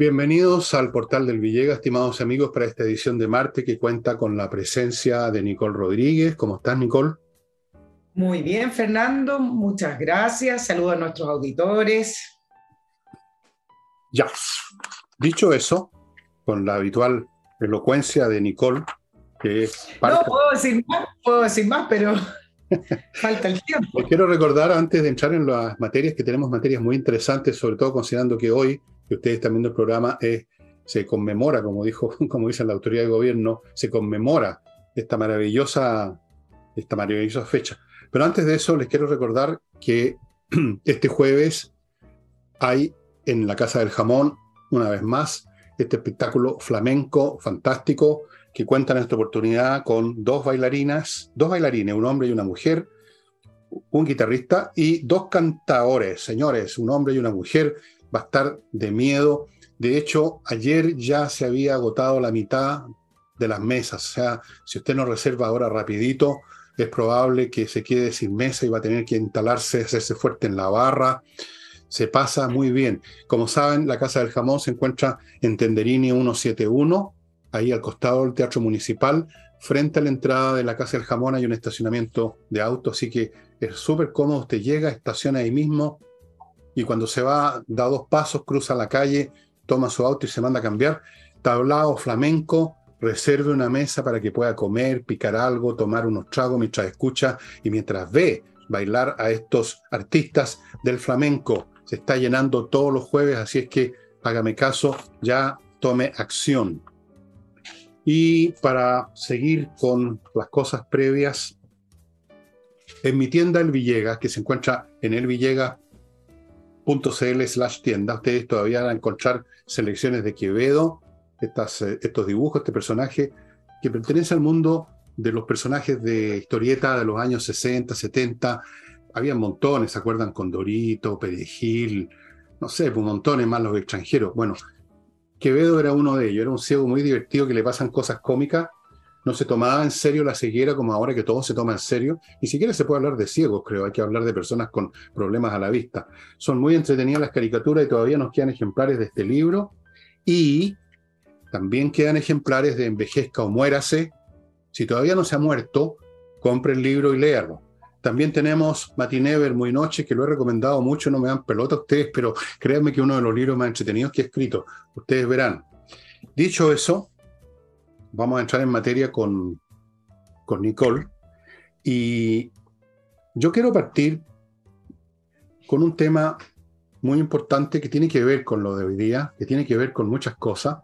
Bienvenidos al portal del Villegas, estimados amigos, para esta edición de Marte que cuenta con la presencia de Nicole Rodríguez. ¿Cómo estás, Nicole? Muy bien, Fernando, muchas gracias. Saludos a nuestros auditores. Ya, dicho eso, con la habitual elocuencia de Nicole, que es No puedo decir más, puedo decir más, pero falta el tiempo. Les quiero recordar, antes de entrar en las materias, que tenemos materias muy interesantes, sobre todo considerando que hoy, que ustedes están viendo el programa, es, se conmemora, como, dijo, como dice la autoridad de gobierno, se conmemora esta maravillosa, esta maravillosa fecha. Pero antes de eso, les quiero recordar que este jueves hay en la Casa del Jamón, una vez más, este espectáculo flamenco fantástico que cuenta en esta oportunidad con dos bailarinas, dos bailarines, un hombre y una mujer, un guitarrista y dos cantadores, señores, un hombre y una mujer, va a estar de miedo. De hecho, ayer ya se había agotado la mitad de las mesas, o sea, si usted no reserva ahora rapidito, es probable que se quede sin mesa y va a tener que instalarse, hacerse fuerte en la barra. Se pasa muy bien. Como saben, la Casa del Jamón se encuentra en Tenderini 171, ahí al costado del Teatro Municipal. Frente a la entrada de la Casa del Jamón hay un estacionamiento de autos, así que es súper cómodo. Usted llega, estaciona ahí mismo y cuando se va, da dos pasos, cruza la calle, toma su auto y se manda a cambiar. Tablado flamenco, reserve una mesa para que pueda comer, picar algo, tomar unos tragos mientras escucha y mientras ve bailar a estos artistas del flamenco. Se está llenando todos los jueves, así es que hágame caso, ya tome acción. Y para seguir con las cosas previas, en mi tienda El Villegas, que se encuentra en elvillegas.cl slash tienda, ustedes todavía van a encontrar selecciones de Quevedo, eh, estos dibujos, este personaje que pertenece al mundo de los personajes de historieta de los años 60, 70. Había montones, ¿se acuerdan? Condorito, Perejil, no sé, montones más los extranjeros. Bueno, Quevedo era uno de ellos, era un ciego muy divertido que le pasan cosas cómicas. No se tomaba en serio la ceguera como ahora que todo se toma en serio. Ni siquiera se puede hablar de ciegos, creo. Hay que hablar de personas con problemas a la vista. Son muy entretenidas las caricaturas y todavía nos quedan ejemplares de este libro. Y también quedan ejemplares de Envejezca o Muérase. Si todavía no se ha muerto, compre el libro y léalo. También tenemos Matinever Muy Noche, que lo he recomendado mucho, no me dan pelota ustedes, pero créanme que uno de los libros más entretenidos que he escrito. Ustedes verán. Dicho eso, vamos a entrar en materia con, con Nicole. Y yo quiero partir con un tema muy importante que tiene que ver con lo de hoy día, que tiene que ver con muchas cosas,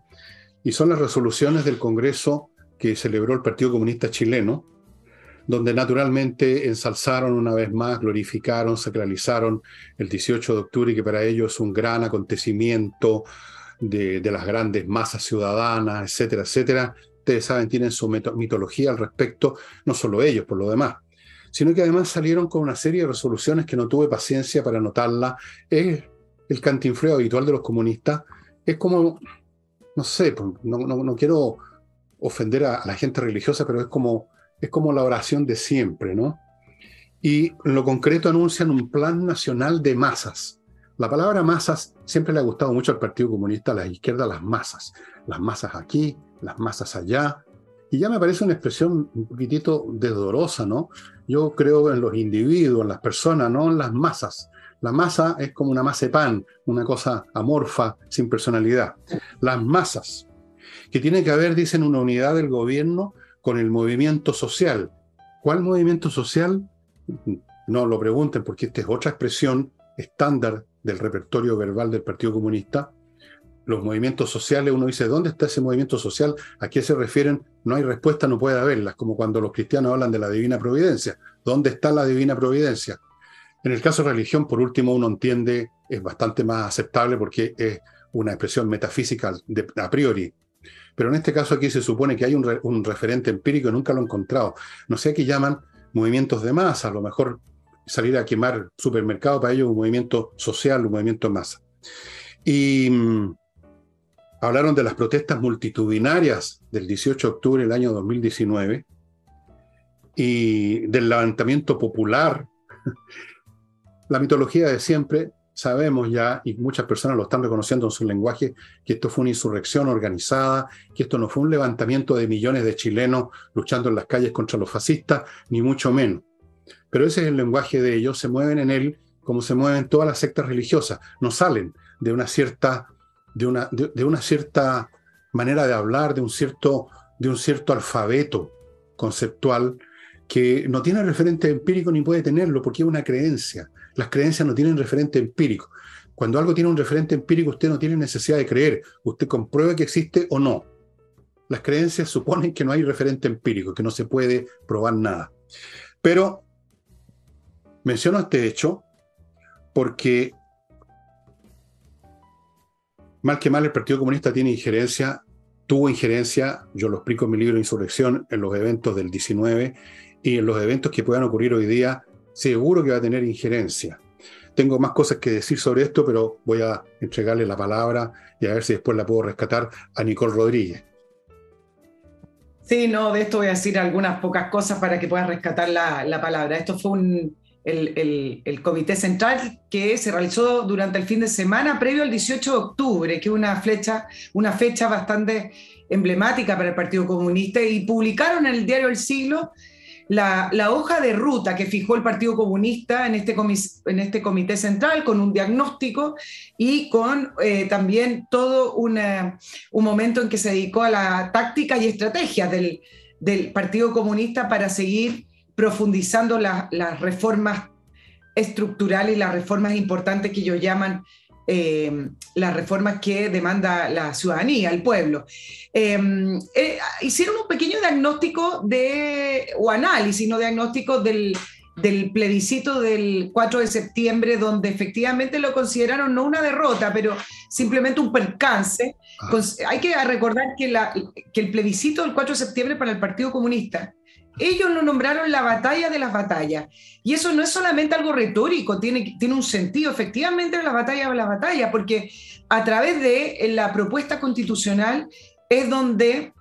y son las resoluciones del Congreso que celebró el Partido Comunista Chileno, donde naturalmente ensalzaron una vez más, glorificaron, sacralizaron el 18 de octubre, que para ellos es un gran acontecimiento de, las grandes masas ciudadanas, etcétera, etcétera. Ustedes saben, tienen su mitología al respecto, no solo ellos, por lo demás, sino que además salieron con una serie de resoluciones que no tuve paciencia para anotarla. Es el cantinfleo habitual de los comunistas. Es como no sé, pues, no, no, quiero ofender a, la gente religiosa, pero es como, es como la oración de siempre, ¿no? Y lo concreto anuncian un plan nacional de masas. La palabra masas siempre le ha gustado mucho al Partido Comunista, a la izquierda, las masas. Las masas aquí, las masas allá. Y ya me parece una expresión un poquitito desdorosa, ¿no? Yo creo en los individuos, en las personas, no en las masas. La masa es como una masa de pan, una cosa amorfa, sin personalidad. Las masas, que tiene que haber, dicen, una unidad del gobierno con el movimiento social. ¿Cuál movimiento social? No lo pregunten porque esta es otra expresión estándar del repertorio verbal del Partido Comunista. Los movimientos sociales, uno dice, ¿dónde está ese movimiento social? ¿A qué se refieren? No hay respuesta, no puede haberlas, como cuando los cristianos hablan de la divina providencia. ¿Dónde está la divina providencia? En el caso de religión, por último, uno entiende, es bastante más aceptable porque es una expresión metafísica a priori. Pero en este caso aquí se supone que hay un, referente empírico y nunca lo he encontrado. No sé qué llaman movimientos de masa, a lo mejor salir a quemar supermercado para ellos un movimiento social, un movimiento de masa. Y mm, hablaron de las protestas multitudinarias del 18 de octubre del año 2019 y del levantamiento popular, la mitología de siempre, sabemos ya, y muchas personas lo están reconociendo en su lenguaje, que esto fue una insurrección organizada, que esto no fue un levantamiento de millones de chilenos luchando en las calles contra los fascistas, ni mucho menos. Pero ese es el lenguaje de ellos, se mueven en él como se mueven todas las sectas religiosas, no salen de una cierta, de una, de, una cierta manera de hablar, de un cierto, de un cierto alfabeto conceptual que no tiene referente empírico ni puede tenerlo porque es una creencia. Las creencias no tienen referente empírico. Cuando algo tiene un referente empírico, usted no tiene necesidad de creer. Usted comprueba que existe o no. Las creencias suponen que no hay referente empírico, que no se puede probar nada. Pero menciono este hecho porque mal que mal el Partido Comunista tiene injerencia, tuvo injerencia, yo lo explico en mi libro Insurrección, en los eventos del 19 y en los eventos que puedan ocurrir hoy día seguro que va a tener injerencia. Tengo más cosas que decir sobre esto, pero voy a entregarle la palabra y a ver si después la puedo rescatar a Nicole Rodríguez. Sí, no, de esto voy a decir algunas pocas cosas para que puedas rescatar la, palabra. Esto fue el, el, comité central que se realizó durante el fin de semana previo al 18 de octubre, que es una, flecha, una fecha bastante emblemática para el Partido Comunista, y publicaron en el diario El Siglo la, hoja de ruta que fijó el Partido Comunista en este, este comité central con un diagnóstico y con eh, también todo un momento en que se dedicó a la táctica y estrategia del, Partido Comunista para seguir profundizando las reformas estructurales y las reformas importantes que ellos llaman eh, las reformas que demanda la ciudadanía, el pueblo. Em, eh, hicieron un pequeño diagnóstico de, o análisis, no diagnóstico del, del plebiscito del 4 de septiembre, donde efectivamente lo consideraron no una derrota, pero simplemente un percance. Ah. Hay que recordar que, la, que el plebiscito del 4 de septiembre para el Partido Comunista ellos lo nombraron la batalla de las batallas. Y eso no es solamente algo retórico, tiene, tiene un sentido. Efectivamente, la batalla de las batallas, porque a través de la propuesta constitucional es donde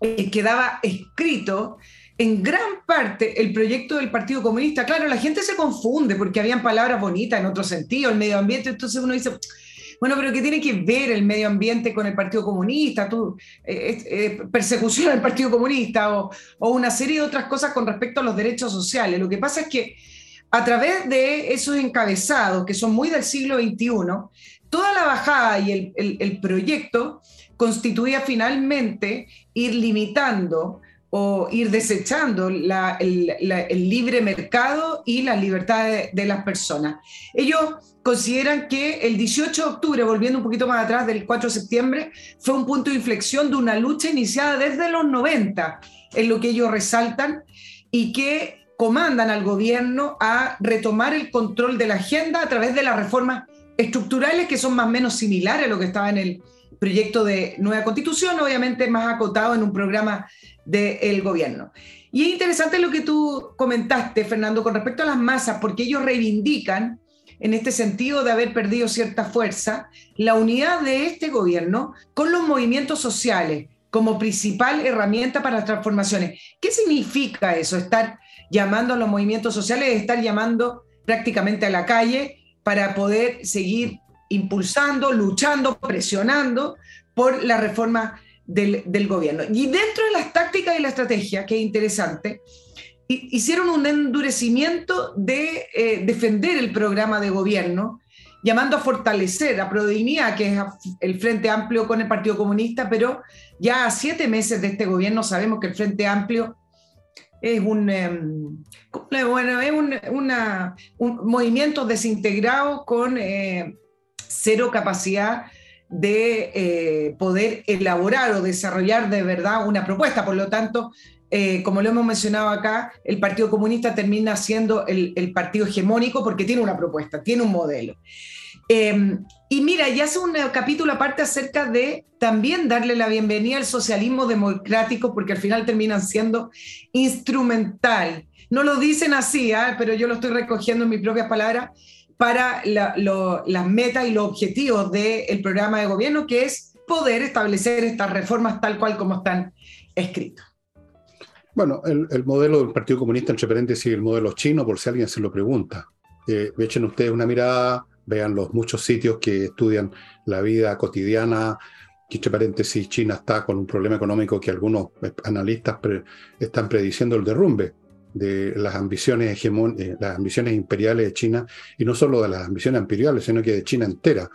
eh, quedaba escrito en gran parte el proyecto del Partido Comunista. Claro, la gente se confunde porque habían palabras bonitas en otro sentido, el medio ambiente, entonces uno dice, bueno, pero ¿qué tiene que ver el medio ambiente con el Partido Comunista? Tú, eh, eh, persecución al Partido Comunista o, una serie de otras cosas con respecto a los derechos sociales. Lo que pasa es que a través de esos encabezados, que son muy del siglo XXI, toda la bajada y el proyecto constituía finalmente ir limitando o ir desechando el, libre mercado y la libertad de, las personas. Ellos consideran que el 18 de octubre, volviendo un poquito más atrás del 4 de septiembre, fue un punto de inflexión de una lucha iniciada desde los 90, en lo que ellos resaltan, y que comandan al gobierno a retomar el control de la agenda a través de las reformas estructurales que son más o menos similares a lo que estaba en el proyecto de nueva constitución, obviamente más acotado en un programa del gobierno. Y es interesante lo que tú comentaste, Fernando, con respecto a las masas, porque ellos reivindican, en este sentido de haber perdido cierta fuerza, la unidad de este gobierno con los movimientos sociales como principal herramienta para las transformaciones. ¿Qué significa eso? Estar llamando a los movimientos sociales, estar llamando prácticamente a la calle para poder seguir impulsando, luchando, presionando por la reforma del, gobierno. Y dentro de las tácticas y la estrategia, que es interesante, hicieron un endurecimiento de eh, defender el programa de gobierno, llamando a fortalecer a Prodimía, que es el Frente Amplio con el Partido Comunista, pero ya a siete meses de este gobierno sabemos que el Frente Amplio es un, em, bueno, es un, movimiento desintegrado con eh, cero capacidad de eh, poder elaborar o desarrollar de verdad una propuesta. Por lo tanto, eh, como lo hemos mencionado acá, el Partido Comunista termina siendo el, partido hegemónico porque tiene una propuesta, tiene un modelo. Em, y mira, ya hace un capítulo aparte acerca de también darle la bienvenida al socialismo democrático, porque al final terminan siendo instrumental. No lo dicen así, ¿ah? pero yo lo estoy recogiendo en mis propias palabras para las metas y los objetivos del programa de gobierno, que es poder establecer estas reformas tal cual como están escritas. Bueno, el, modelo del Partido Comunista, entre paréntesis, el modelo chino, por si alguien se lo pregunta. Eh, echen ustedes una mirada, vean los muchos sitios que estudian la vida cotidiana, entre paréntesis, China está con un problema económico que algunos analistas están prediciendo el derrumbe de las ambiciones, eh, las ambiciones imperiales de China, y no solo de las ambiciones imperiales, sino que de China entera,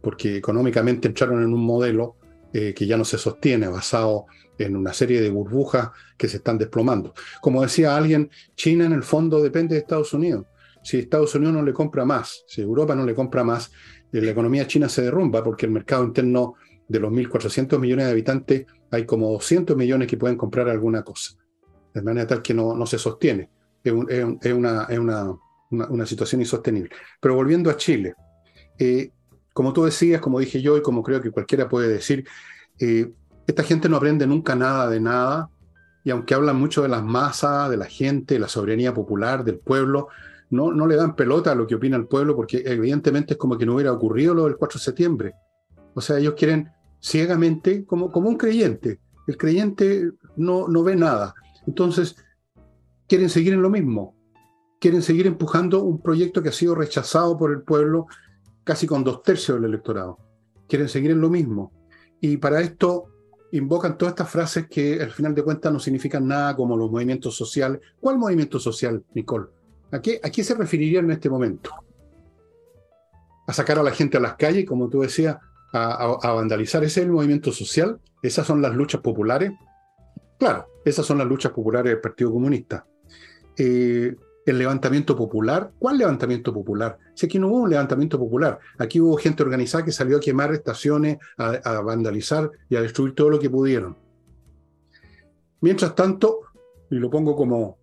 porque económicamente entraron en un modelo eh, que ya no se sostiene, basado en una serie de burbujas que se están desplomando. Como decía alguien, China en el fondo depende de Estados Unidos. Si Estados Unidos no le compra más, si Europa no le compra más, eh, la economía china se derrumba porque el mercado interno de los 1.400 millones de habitantes hay como 200 millones que pueden comprar alguna cosa, de manera tal que no, no se sostiene. Es, una, es una, una, situación insostenible. Pero volviendo a Chile, eh, como tú decías, como dije yo y como creo que cualquiera puede decir, eh, esta gente no aprende nunca nada de nada, y aunque hablan mucho de las masas, de la gente, de la soberanía popular, del pueblo, no, no le dan pelota a lo que opina el pueblo, porque evidentemente es como que no hubiera ocurrido lo del 4 de septiembre. O sea, ellos quieren ciegamente, como, como un creyente. El creyente no, no ve nada. Entonces, quieren seguir en lo mismo. Quieren seguir empujando un proyecto que ha sido rechazado por el pueblo casi con dos tercios del electorado. Quieren seguir en lo mismo. Y para esto invocan todas estas frases que al final de cuentas no significan nada como los movimientos sociales. ¿Cuál movimiento social, Nicole? ¿A qué, ¿A se referiría en este momento? ¿A sacar a la gente a las calles, como tú decías, a, vandalizar? ¿Ese es el movimiento social? ¿Esas son las luchas populares? Claro, esas son las luchas populares del Partido Comunista. Eh, el levantamiento popular. ¿Cuál levantamiento popular? Si aquí no hubo un levantamiento popular, aquí hubo gente organizada que salió a quemar estaciones, a, vandalizar y a destruir todo lo que pudieron. Mientras tanto, y lo pongo como,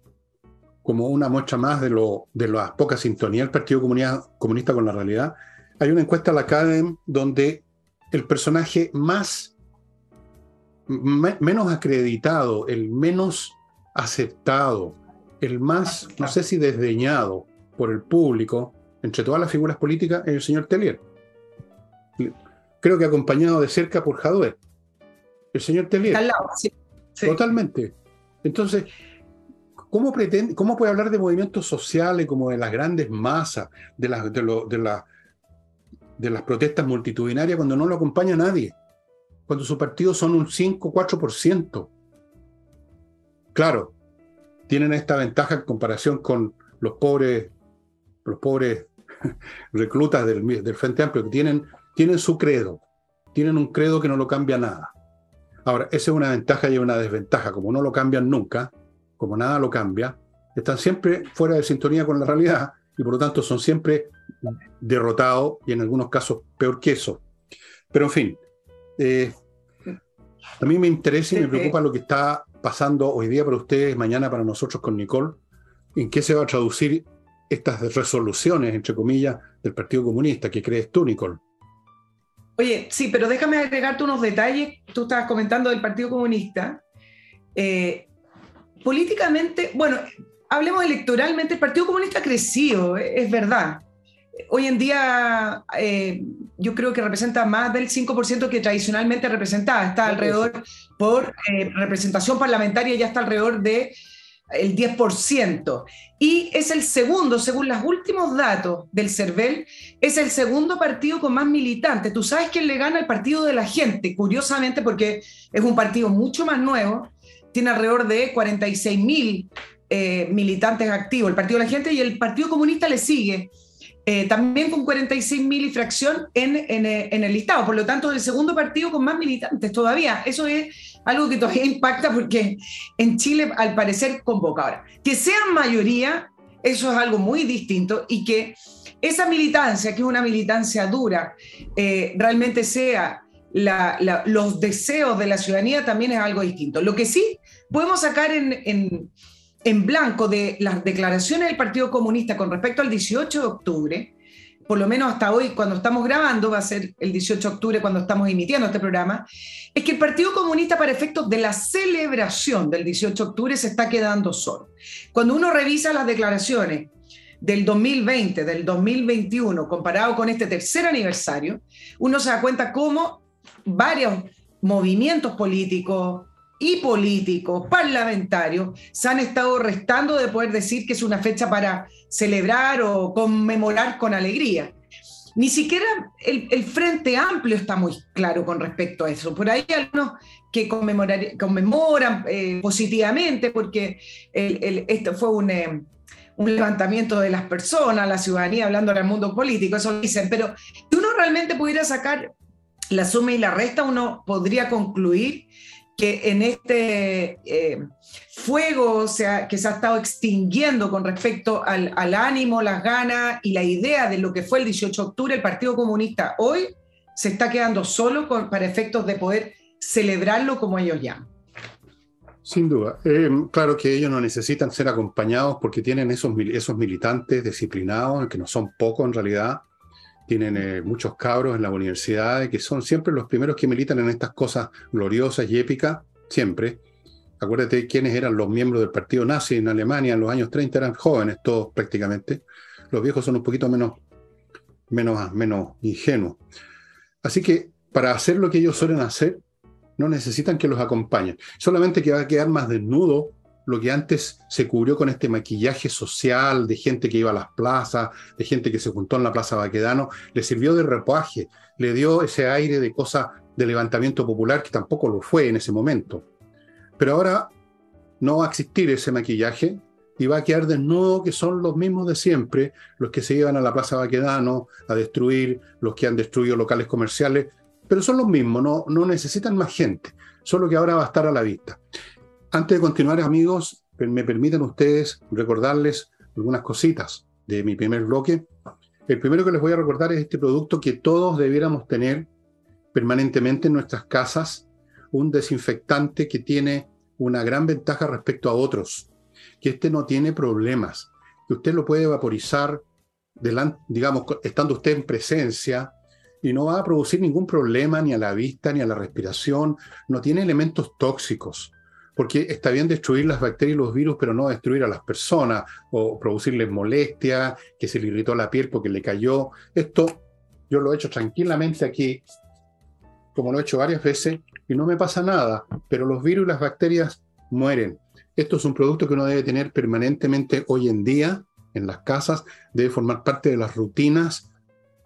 como una muestra más de, lo, de la poca sintonía del Partido Comunista, con la realidad, hay una encuesta a la Academ donde el personaje más menos acreditado, el menos aceptado, el más, no sé si desdeñado por el público, entre todas las figuras políticas, es el señor Tellier. Creo que acompañado de cerca por Jadwe. El señor Tellier. Al lado, sí. Totalmente. Entonces, ¿cómo, pretende, ¿cómo puede hablar de movimientos sociales como de las grandes masas, de las, de, de, de las protestas multitudinarias cuando no lo acompaña nadie? Cuando su partido son un 5, 4%. Claro, tienen esta ventaja en comparación con los pobres, los pobres reclutas del, del, Frente Amplio, que tienen, tienen su credo, tienen un credo que no lo cambia nada. Ahora, esa es una ventaja y una desventaja, como no lo cambian nunca, como nada lo cambia, están siempre fuera de sintonía con la realidad y por lo tanto son siempre derrotados y en algunos casos peor que eso. Pero en fin, eh, a mí me interesa y me preocupa lo que está pasando hoy día para ustedes, mañana para nosotros con Nicole, en qué se va a traducir estas resoluciones, entre comillas, del Partido Comunista. ¿Qué crees tú, Nicole? Oye, sí, pero déjame agregarte unos detalles. Tú estabas comentando del Partido Comunista. Eh, políticamente, bueno, hablemos electoralmente, el Partido Comunista ha crecido, es verdad hoy en día eh, yo creo que representa más del 5% que tradicionalmente representaba. Está alrededor, por eh, representación parlamentaria, ya está alrededor de el 10%. Y es el segundo, según los últimos datos del CERVEL, es el segundo partido con más militantes. Tú sabes quién le gana el partido de la gente, curiosamente porque es un partido mucho más nuevo, tiene alrededor de 46 mil eh, militantes activos, el partido de la gente, y el Partido Comunista le sigue eh, también con 46 mil y fracción en, eh, en, el listado. Por lo tanto, el segundo partido con más militantes todavía. Eso es algo que todavía impacta porque en Chile, al parecer, convoca. Ahora, que sean mayoría, eso es algo muy distinto y que esa militancia, que es una militancia dura, eh, realmente sea los deseos de la ciudadanía, también es algo distinto. Lo que sí podemos sacar en en blanco de las declaraciones del Partido Comunista con respecto al 18 de octubre, por lo menos hasta hoy, cuando estamos grabando, va a ser el 18 de octubre cuando estamos emitiendo este programa, es que el Partido Comunista para efectos de la celebración del 18 de octubre se está quedando solo. Cuando uno revisa las declaraciones del 2020, del 2021, comparado con este tercer aniversario, uno se da cuenta cómo varios movimientos políticos, y políticos, parlamentarios, se han estado restando de poder decir que es una fecha para celebrar o conmemorar con alegría. Ni siquiera el, Frente Amplio está muy claro con respecto a eso. Por ahí hay algunos que conmemoran eh, positivamente porque esto fue un, eh, un, levantamiento de las personas, la ciudadanía hablando del mundo político, eso dicen. Pero si uno realmente pudiera sacar la suma y la resta, uno podría concluir que en este eh, fuego que se ha estado extinguiendo con respecto al, ánimo, las ganas y la idea de lo que fue el 18 de octubre, el Partido Comunista hoy se está quedando solo para efectos de poder celebrarlo como ellos llaman. Sin duda. Eh, claro que ellos no necesitan ser acompañados porque tienen esos, esos militantes disciplinados, que no son pocos en realidad, tienen eh, muchos cabros en la universidad que son siempre los primeros que militan en estas cosas gloriosas y épicas, siempre. Acuérdate quiénes eran los miembros del partido nazi en Alemania en los años 30, eran jóvenes todos prácticamente. Los viejos son un poquito menos, menos, menos ingenuos. Así que para hacer lo que ellos suelen hacer, no necesitan que los acompañen. Solamente que va a quedar más desnudo lo que antes se cubrió con este maquillaje social de gente que iba a las plazas, de gente que se juntó en la Plaza Baquedano, le sirvió de repuaje, le dio ese aire de cosa de levantamiento popular que tampoco lo fue en ese momento. Pero ahora no va a existir ese maquillaje y va a quedar desnudo que son los mismos de siempre, los que se iban a la Plaza Baquedano a destruir, los que han destruido locales comerciales, pero son los mismos, no, no necesitan más gente, solo que ahora va a estar a la vista. Antes de continuar, amigos, me permiten ustedes recordarles algunas cositas de mi primer bloque. El primero que les voy a recordar es este producto que todos debiéramos tener permanentemente en nuestras casas, un desinfectante que tiene una gran ventaja respecto a otros, que este no tiene problemas, que usted lo puede vaporizar, delante, digamos, estando usted en presencia, y no va a producir ningún problema ni a la vista ni a la respiración, no tiene elementos tóxicos porque está bien destruir las bacterias y los virus, pero no destruir a las personas o producirles molestia, que se le irritó la piel porque le cayó. Esto yo lo he hecho tranquilamente aquí, como lo he hecho varias veces, y no me pasa nada, pero los virus y las bacterias mueren. Esto es un producto que uno debe tener permanentemente hoy en día en las casas, debe formar parte de las rutinas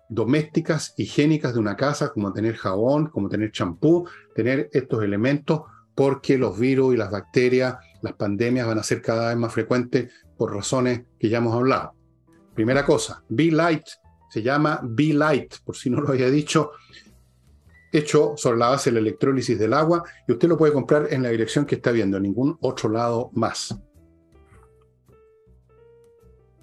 domésticas, higiénicas de una casa, como tener jabón, como tener champú, tener estos elementos porque los virus y las bacterias, las pandemias van a ser cada vez más frecuentes por razones que ya hemos hablado. Primera cosa, Be Light, se llama Be Light, por si no lo había dicho, hecho sobre la base de la electrólisis del agua y usted lo puede comprar en la dirección que está viendo, en ningún otro lado más.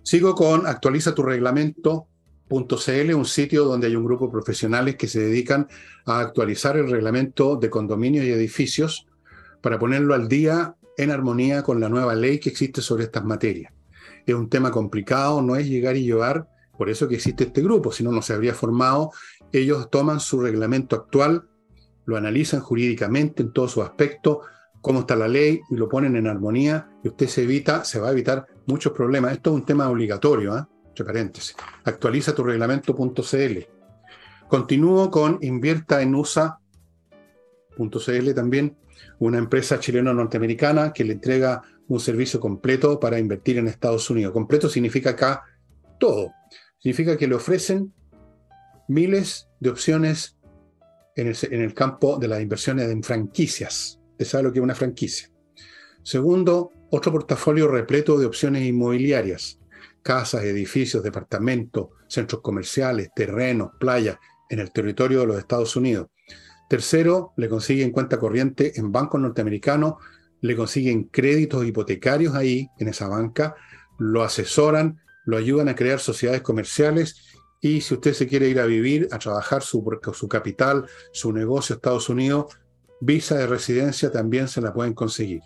Sigo con actualiza tu reglamento un sitio donde hay un grupo de profesionales que se dedican a actualizar el reglamento de condominios y edificios para ponerlo al día en armonía con la nueva ley que existe sobre estas materias. Es un tema complicado, no es llegar y llevar, por eso que existe este grupo, si no, no se habría formado. Ellos toman su reglamento actual, lo analizan jurídicamente en todo su aspecto, cómo está la ley y lo ponen en armonía y usted se evita, se va a evitar muchos problemas. Esto es un tema obligatorio, ¿eh? entre paréntesis. Actualiza tu reglamento.cl. Continúo con invierta en USA.cl también una empresa chileno-norteamericana que le entrega un servicio completo para invertir en Estados Unidos. Completo significa acá todo. Significa que le ofrecen miles de opciones en el, campo de las inversiones en franquicias. ¿Usted sabe lo que es una franquicia? Segundo, otro portafolio repleto de opciones inmobiliarias. Casas, edificios, departamentos, centros comerciales, terrenos, playas en el territorio de los Estados Unidos. Tercero, le consiguen cuenta corriente en bancos norteamericanos, le consiguen créditos hipotecarios ahí, en esa banca, lo asesoran, lo ayudan a crear sociedades comerciales y si usted se quiere ir a vivir, a trabajar su, capital, su negocio a Estados Unidos, visa de residencia también se la pueden conseguir.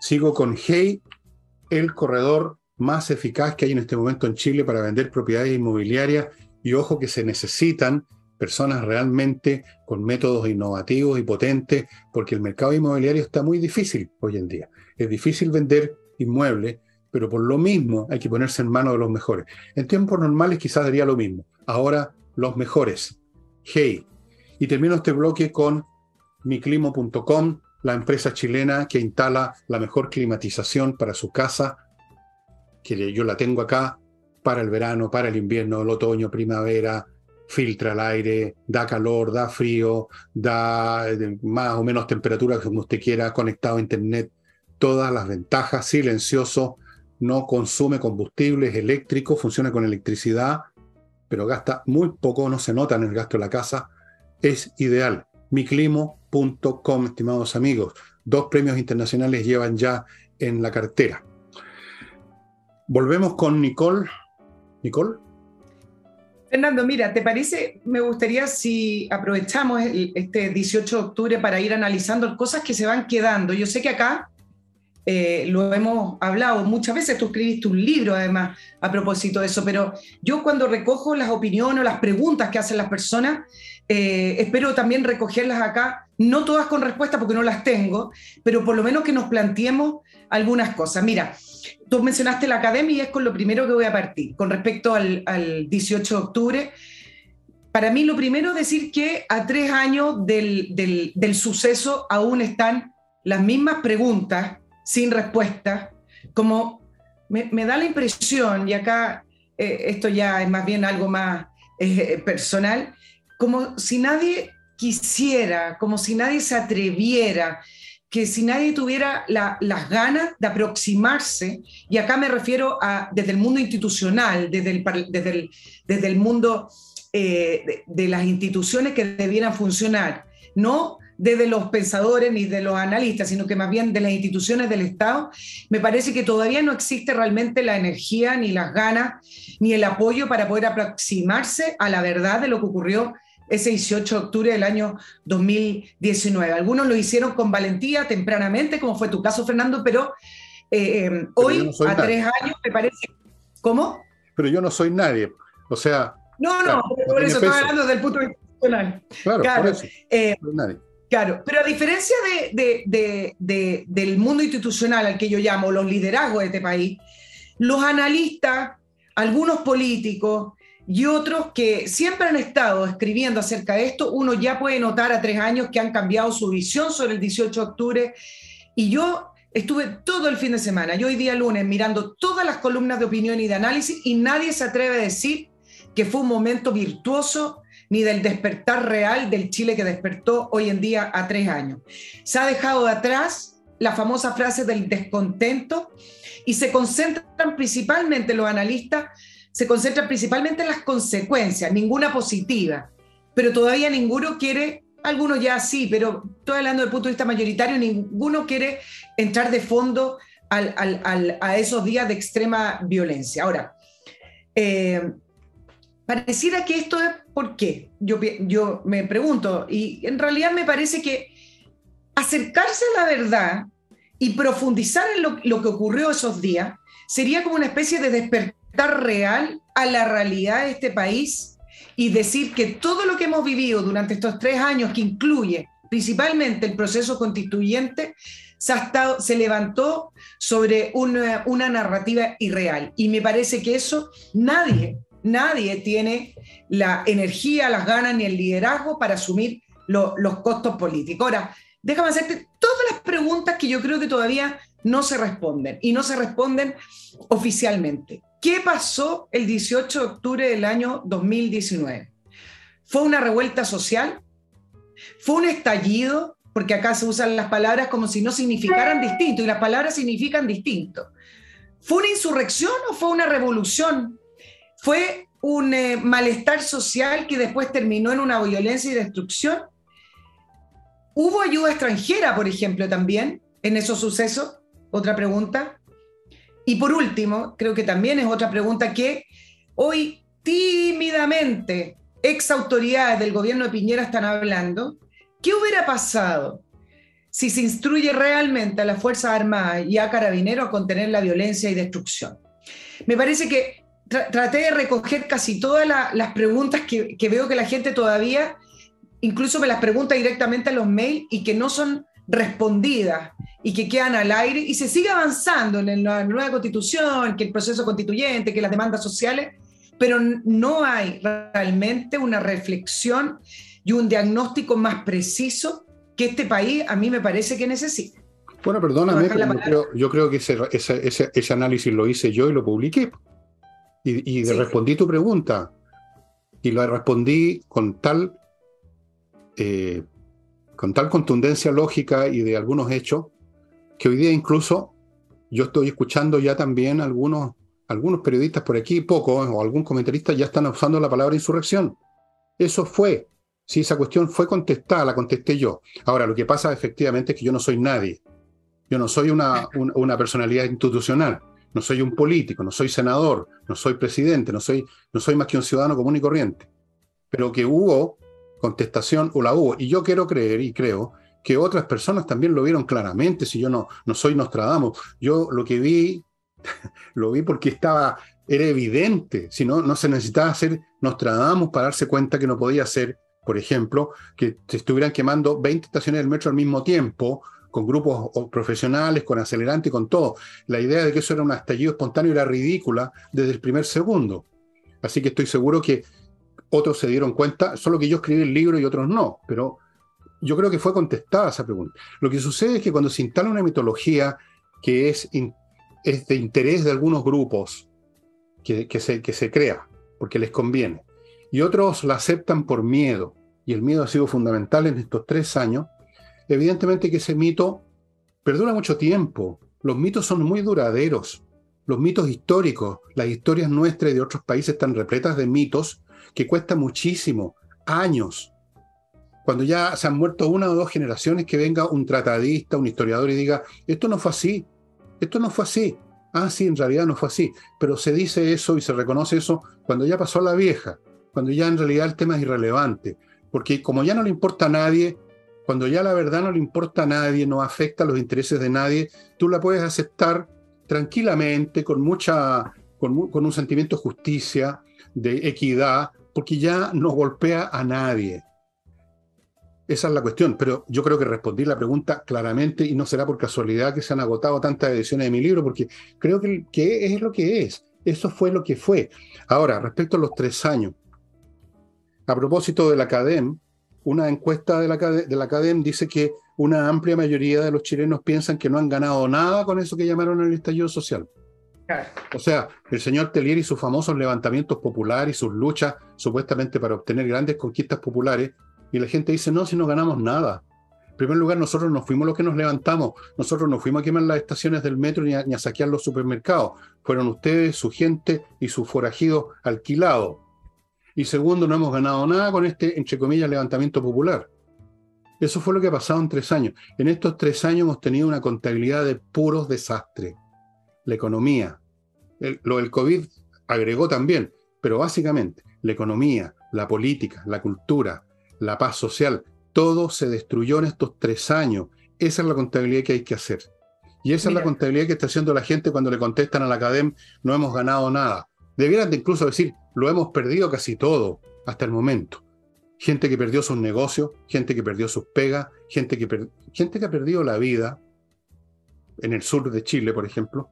Sigo con Hey, el corredor más eficaz que hay en este momento en Chile para vender propiedades inmobiliarias y ojo que se necesitan personas realmente con métodos innovativos y potentes, porque el mercado inmobiliario está muy difícil hoy en día. Es difícil vender inmuebles, pero por lo mismo hay que ponerse en manos de los mejores. En tiempos normales quizás sería lo mismo. Ahora los mejores. Hey. Y termino este bloque con miclimo.com, la empresa chilena que instala la mejor climatización para su casa, que yo la tengo acá, para el verano, para el invierno, el otoño, primavera, filtra el aire, da calor, da frío, da eh, más o menos temperatura como usted quiera, conectado a internet, todas las ventajas, silencioso, no consume combustibles eléctricos, funciona con electricidad, pero gasta muy poco, no se nota en el gasto de la casa, es ideal. miclimo.com, estimados amigos. Dos premios internacionales llevan ya en la cartera. Volvemos con Nicole. Nicole. Fernando, mira, ¿te parece? Me gustaría si aprovechamos este 18 de octubre para ir analizando cosas que se van quedando. Yo sé que acá eh, lo hemos hablado muchas veces, tú escribiste un libro además a propósito de eso, pero yo cuando recojo las opiniones o las preguntas que hacen las personas, eh, espero también recogerlas acá, no todas con respuesta porque no las tengo, pero por lo menos que nos planteemos algunas cosas. Mira, tú mencionaste la academia y es con lo primero que voy a partir. Con respecto al, 18 de octubre, para mí lo primero es decir que a tres años del, suceso aún están las mismas preguntas sin respuesta, como me, da la impresión, y acá eh, esto ya es más bien algo más eh, personal, como si nadie quisiera, como si nadie se atreviera, que si nadie tuviera las ganas de aproximarse, y acá me refiero a desde el mundo institucional, desde el, desde desde el mundo eh, de, las instituciones que debieran funcionar, no desde los pensadores ni de los analistas, sino que más bien de las instituciones del Estado, me parece que todavía no existe realmente la energía, ni las ganas, ni el apoyo para poder aproximarse a la verdad de lo que ocurrió ese 18 de octubre del año 2019. Algunos lo hicieron con valentía tempranamente, como fue tu caso, Fernando, pero, eh, eh, hoy, a tres años, me parece... ¿Cómo? Pero yo no soy nadie. O sea... No, no, por eso estoy hablando desde el punto de vista institucional. Claro, claro, por eso. Eh, claro, pero a diferencia del mundo institucional al que yo llamo los liderazgos de este país, los analistas, algunos políticos, y otros que siempre han estado escribiendo acerca de esto, uno ya puede notar a tres años que han cambiado su visión sobre el 18 de octubre. Y yo estuve todo el fin de semana, yo hoy día lunes, mirando todas las columnas de opinión y de análisis y nadie se atreve a decir que fue un momento virtuoso ni del despertar real del Chile que despertó hoy en día a tres años. Se ha dejado de atrás la famosa frase del descontento y se concentran principalmente los analistas se concentra principalmente en las consecuencias, ninguna positiva, pero todavía ninguno quiere, algunos ya sí, pero estoy hablando del punto de vista mayoritario, ninguno quiere entrar de fondo a esos días de extrema violencia. Ahora, eh, pareciera que esto es por qué, yo, yo me pregunto, y en realidad me parece que acercarse a la verdad y profundizar en lo, lo que ocurrió esos días sería como una especie de despertar real a la realidad de este país y decir que todo lo que hemos vivido durante estos tres años, que incluye principalmente el proceso constituyente, se, ha estado, se levantó sobre una, una, narrativa irreal. Y me parece que eso nadie, nadie tiene la energía, las ganas ni el liderazgo para asumir los costos políticos. Ahora, déjame hacerte todas las preguntas que yo creo que todavía no se responden y no se responden oficialmente. ¿Qué pasó el 18 de octubre del año 2019? ¿Fue una revuelta social? ¿Fue un estallido? Porque acá se usan las palabras como si no significaran distinto y las palabras significan distinto. ¿Fue una insurrección o fue una revolución? ¿Fue un eh, malestar social que después terminó en una violencia y destrucción? ¿Hubo ayuda extranjera, por ejemplo, también en esos sucesos? Otra pregunta. Y por último, creo que también es otra pregunta que hoy tímidamente ex autoridades del gobierno de Piñera están hablando. ¿Qué hubiera pasado si se instruye realmente a las Fuerzas Armadas y a Carabineros a contener la violencia y destrucción? Me parece que traté de recoger casi todas las preguntas que, que, veo que la gente todavía, incluso me las pregunta directamente a los mails y que no son respondidas y que quedan al aire y se sigue avanzando en la nueva constitución, que el proceso constituyente, que las demandas sociales, pero no hay realmente una reflexión y un diagnóstico más preciso que este país a mí me parece que necesita. Bueno, perdóname, yo creo, que ese, análisis lo hice yo y lo publiqué. Y, respondí tu pregunta. Y lo respondí con tal, eh, con tal contundencia lógica y de algunos hechos que hoy día incluso yo estoy escuchando ya también algunos, algunos periodistas por aquí, pocos, o algún comentarista ya están usando la palabra insurrección. Eso fue. Si esa cuestión fue contestada, la contesté yo. Ahora, lo que pasa efectivamente es que yo no soy nadie. Yo no soy una, una personalidad institucional, no soy un político, no soy senador, no soy presidente, no soy, no soy más que un ciudadano común y corriente. Pero que hubo contestación, o la hubo. Y yo quiero creer y creo que otras personas también lo vieron claramente, si yo no, no soy Nostradamus. Yo lo que vi, lo vi porque estaba, era evidente, si no, no se necesitaba ser Nostradamus para darse cuenta que no podía ser, por ejemplo, que se estuvieran quemando 20 estaciones del metro al mismo tiempo, con grupos profesionales, con acelerante, con todo. La idea de que eso era un estallido espontáneo era ridícula desde el primer segundo. Así que estoy seguro que otros se dieron cuenta, solo que yo escribí el libro y otros no, pero yo creo que fue contestada esa pregunta. Lo que sucede es que cuando se instala una mitología que es, de interés de algunos grupos, que, se, que se crea, porque les conviene, y otros la aceptan por miedo, y el miedo ha sido fundamental en estos tres años, evidentemente que ese mito perdura mucho tiempo. Los mitos son muy duraderos. Los mitos históricos, las historias nuestras y de otros países están repletas de mitos que cuesta muchísimo, años. Cuando ya se han muerto una o dos generaciones, que venga un tratadista, un historiador y diga, esto no fue así, esto no fue así. Ah, sí, en realidad no fue así. Pero se dice eso y se reconoce eso cuando ya pasó la vieja, cuando ya en realidad el tema es irrelevante. Porque como ya no le importa a nadie, cuando ya la verdad no le importa a nadie, no afecta a los intereses de nadie, tú la puedes aceptar tranquilamente, con, mucha, con, un sentimiento de justicia, de equidad, porque ya no golpea a nadie. Esa es la cuestión, pero yo creo que respondí la pregunta claramente y no será por casualidad que se han agotado tantas ediciones de mi libro, porque creo que, que es lo que es. Eso fue lo que fue. Ahora, respecto a los tres años, a propósito de la CADEM, una encuesta de la, de la CADEM dice que una amplia mayoría de los chilenos piensan que no han ganado nada con eso que llamaron el estallido social. O sea, el señor Telier y sus famosos levantamientos populares y sus luchas supuestamente para obtener grandes conquistas populares, y la gente dice, no, si no ganamos nada. En primer lugar, nosotros no fuimos los que nos levantamos, nosotros no fuimos a quemar las estaciones del metro ni a, saquear los supermercados, fueron ustedes, su gente y sus forajidos alquilados. Y segundo, no hemos ganado nada con este, entre comillas, levantamiento popular. Eso fue lo que ha pasado en tres años. En estos tres años hemos tenido una contabilidad de puros desastres. La economía, lo del COVID agregó también, pero básicamente la economía, la política, la cultura, la paz social, todo se destruyó en estos tres años. Esa es la contabilidad que hay que hacer. Y esa es la contabilidad que está haciendo la gente cuando le contestan a la academia, no hemos ganado nada. Debieran de incluso decir, lo hemos perdido casi todo hasta el momento. Gente que perdió sus negocios, gente que perdió sus pegas, gente que, gente que ha perdido la vida en el sur de Chile, por ejemplo.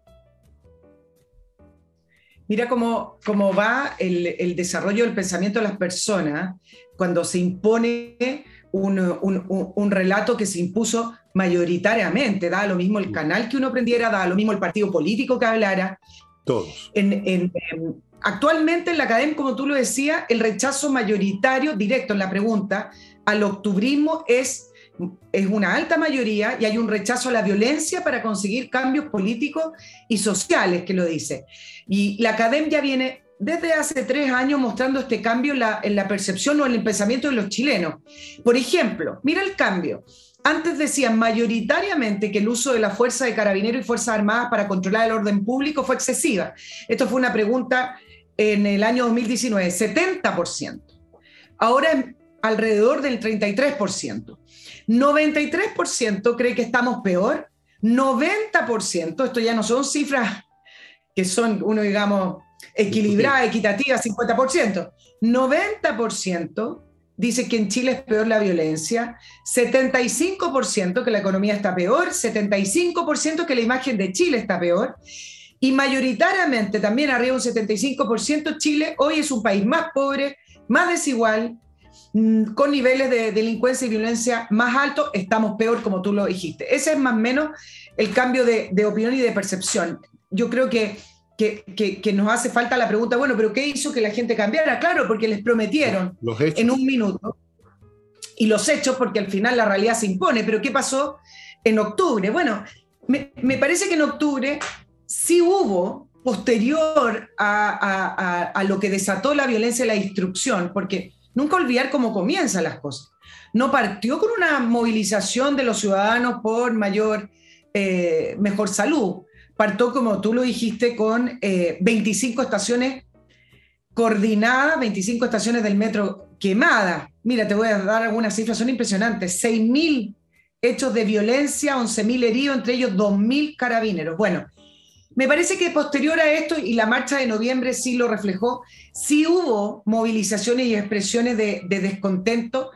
Mira cómo, cómo va el, desarrollo del pensamiento de las personas cuando se impone un, un, relato que se impuso mayoritariamente. Da lo mismo el canal que uno prendiera, da lo mismo el partido político que hablara. Todos. En, actualmente en la academia, como tú lo decías, el rechazo mayoritario, directo en la pregunta, al octubrismo es, es una alta mayoría y hay un rechazo a la violencia para conseguir cambios políticos y sociales, que lo dice. Y la academia viene desde hace tres años mostrando este cambio en la, percepción o en el pensamiento de los chilenos. Por ejemplo, mira el cambio. Antes decían mayoritariamente que el uso de la fuerza de carabineros y fuerzas armadas para controlar el orden público fue excesiva. Esto fue una pregunta en el año 2019, 70%. Ahora alrededor del 33%. 93% cree que estamos peor. 90%, esto ya no son cifras que son, uno digamos, equilibradas, equitativas, 50%. 90% dice que en Chile es peor la violencia, 75% que la economía está peor, 75% que la imagen de Chile está peor, y mayoritariamente también arriba un 75% Chile hoy es un país más pobre, más desigual, con niveles de delincuencia y violencia más altos, estamos peor, como tú lo dijiste. Ese es más o menos el cambio de, opinión y de percepción. Yo creo que, que, nos hace falta la pregunta, bueno, pero ¿qué hizo que la gente cambiara? Claro, porque les prometieron en un minuto. Y los hechos, porque al final la realidad se impone. Pero ¿qué pasó en octubre? Bueno, me, me parece que en octubre sí hubo posterior a, lo que desató la violencia y la instrucción, porque nunca olvidar cómo comienzan las cosas. No partió con una movilización de los ciudadanos por mayor, eh, mejor salud. Partió, como tú lo dijiste, con 25 eh, estaciones coordinadas, 25 estaciones del metro quemadas. Mira, te voy a dar algunas cifras, son impresionantes. 6.000 hechos de violencia, 11.000 heridos, entre ellos 2.000 carabineros. Bueno, me parece que posterior a esto, y la marcha de noviembre sí lo reflejó, sí hubo movilizaciones y expresiones de, descontento,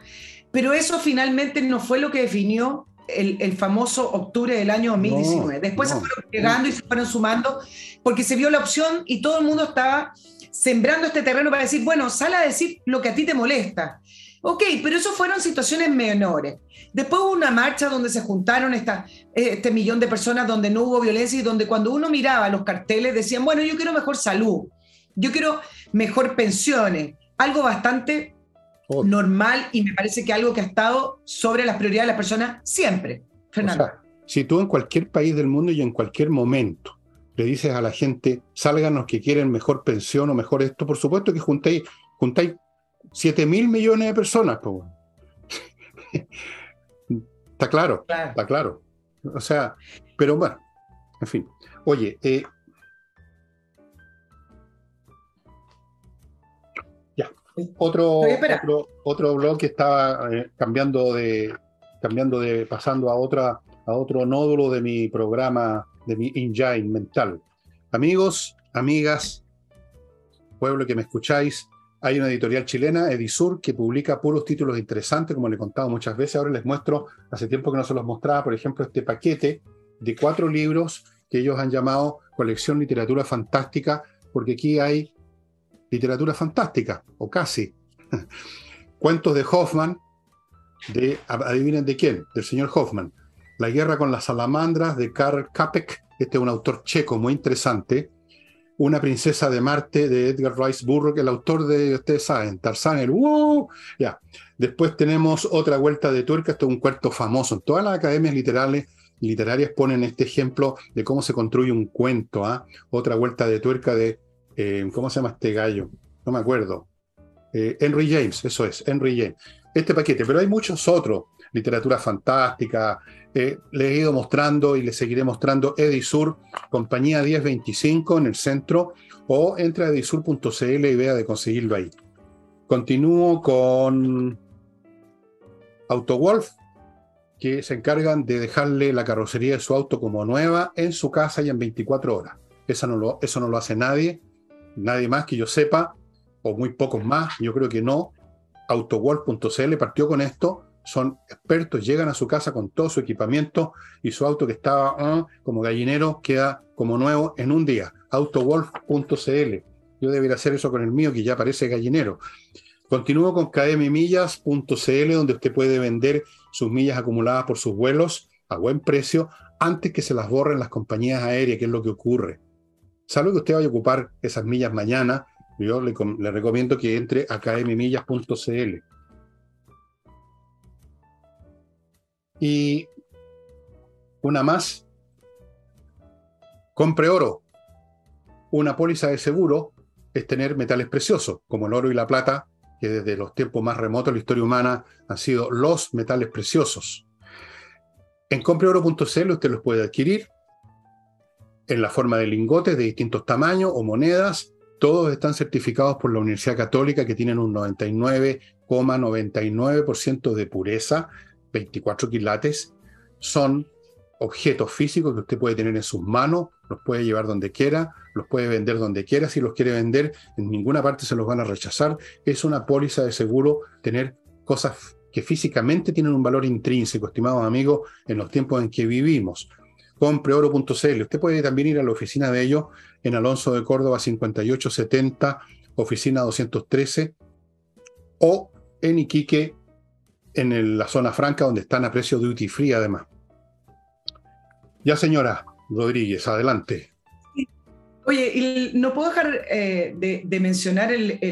pero eso finalmente no fue lo que definió el, famoso octubre del año 2019. Después se fueron llegando y se fueron sumando porque se vio la opción y todo el mundo estaba sembrando este terreno para decir, bueno, sal a decir lo que a ti te molesta. Ok, pero eso fueron situaciones menores. Después hubo una marcha donde se juntaron esta, este millón de personas, donde no hubo violencia y donde cuando uno miraba los carteles decían, bueno, yo quiero mejor salud, yo quiero mejor pensiones, algo bastante oh. normal y me parece que algo que ha estado sobre las prioridades de las personas siempre. Fernando. si tú en cualquier país del mundo y en cualquier momento le dices a la gente, salgan los que quieren mejor pensión o mejor esto, por supuesto que juntáis, juntáis 7 mil millones de personas. está claro, está claro. O sea, pero bueno, en fin. Oye, eh, ya, otro, otro, otro blog que estaba eh, cambiando de, cambiando de, pasando a otra, a otro nódulo de mi programa, de mi engine mental. Amigos, amigas, pueblo que me escucháis, hay una editorial chilena, Edisur, que publica puros títulos interesantes, como le he contado muchas veces. Ahora les muestro, hace tiempo que no se los mostraba, por ejemplo, este paquete de cuatro libros que ellos han llamado Colección Literatura Fantástica, porque aquí hay literatura fantástica, o casi. Cuentos de Hoffman, de, adivinen de quién, del señor Hoffman. La guerra con las salamandras, de Karl Kapek, este es un autor checo muy interesante. Una princesa de Marte de Edgar Rice Burroughs, el autor de, ustedes saben, Tarzán, el ¡wow! Ya. Después tenemos otra vuelta de tuerca, esto es un cuarto famoso. Todas las academias literarias, literarias ponen este ejemplo de cómo se construye un cuento. ¿ah? Otra vuelta de tuerca de, eh, ¿cómo se llama este gallo? No me acuerdo. Eh, Henry James, eso es, Henry James. Este paquete, pero hay muchos otros. Literatura fantástica, eh, le he ido mostrando y le seguiré mostrando Edisur, compañía 1025 en el centro, o entra a edisur.cl y vea de conseguirlo ahí. Continúo con AutoWolf, que se encargan de dejarle la carrocería de su auto como nueva en su casa y en 24 horas. Eso no lo, eso no lo hace nadie, nadie más que yo sepa, o muy pocos más, yo creo que no. AutoWolf.cl partió con esto son expertos, llegan a su casa con todo su equipamiento y su auto que estaba ah, como gallinero queda como nuevo en un día. Autowolf.cl. Yo debería hacer eso con el mío que ya parece gallinero. Continúo con kmmillas.cl donde usted puede vender sus millas acumuladas por sus vuelos a buen precio antes que se las borren las compañías aéreas, que es lo que ocurre. Salvo que usted vaya a ocupar esas millas mañana, yo le, le recomiendo que entre a kmmillas.cl. Y una más, compre oro. Una póliza de seguro es tener metales preciosos, como el oro y la plata, que desde los tiempos más remotos de la historia humana han sido los metales preciosos. En compreoro.cl usted los puede adquirir en la forma de lingotes de distintos tamaños o monedas. Todos están certificados por la Universidad Católica que tienen un 99,99% de pureza 24 quilates, son objetos físicos que usted puede tener en sus manos, los puede llevar donde quiera, los puede vender donde quiera, si los quiere vender, en ninguna parte se los van a rechazar. Es una póliza de seguro tener cosas que físicamente tienen un valor intrínseco, estimados amigos, en los tiempos en que vivimos. Compreoro.cl. Usted puede también ir a la oficina de ellos en Alonso de Córdoba 5870, oficina 213, o en Iquique, en la zona franca, donde están a precio duty free además. Ya señora Rodríguez, adelante. Oye, y no puedo dejar eh, de, mencionar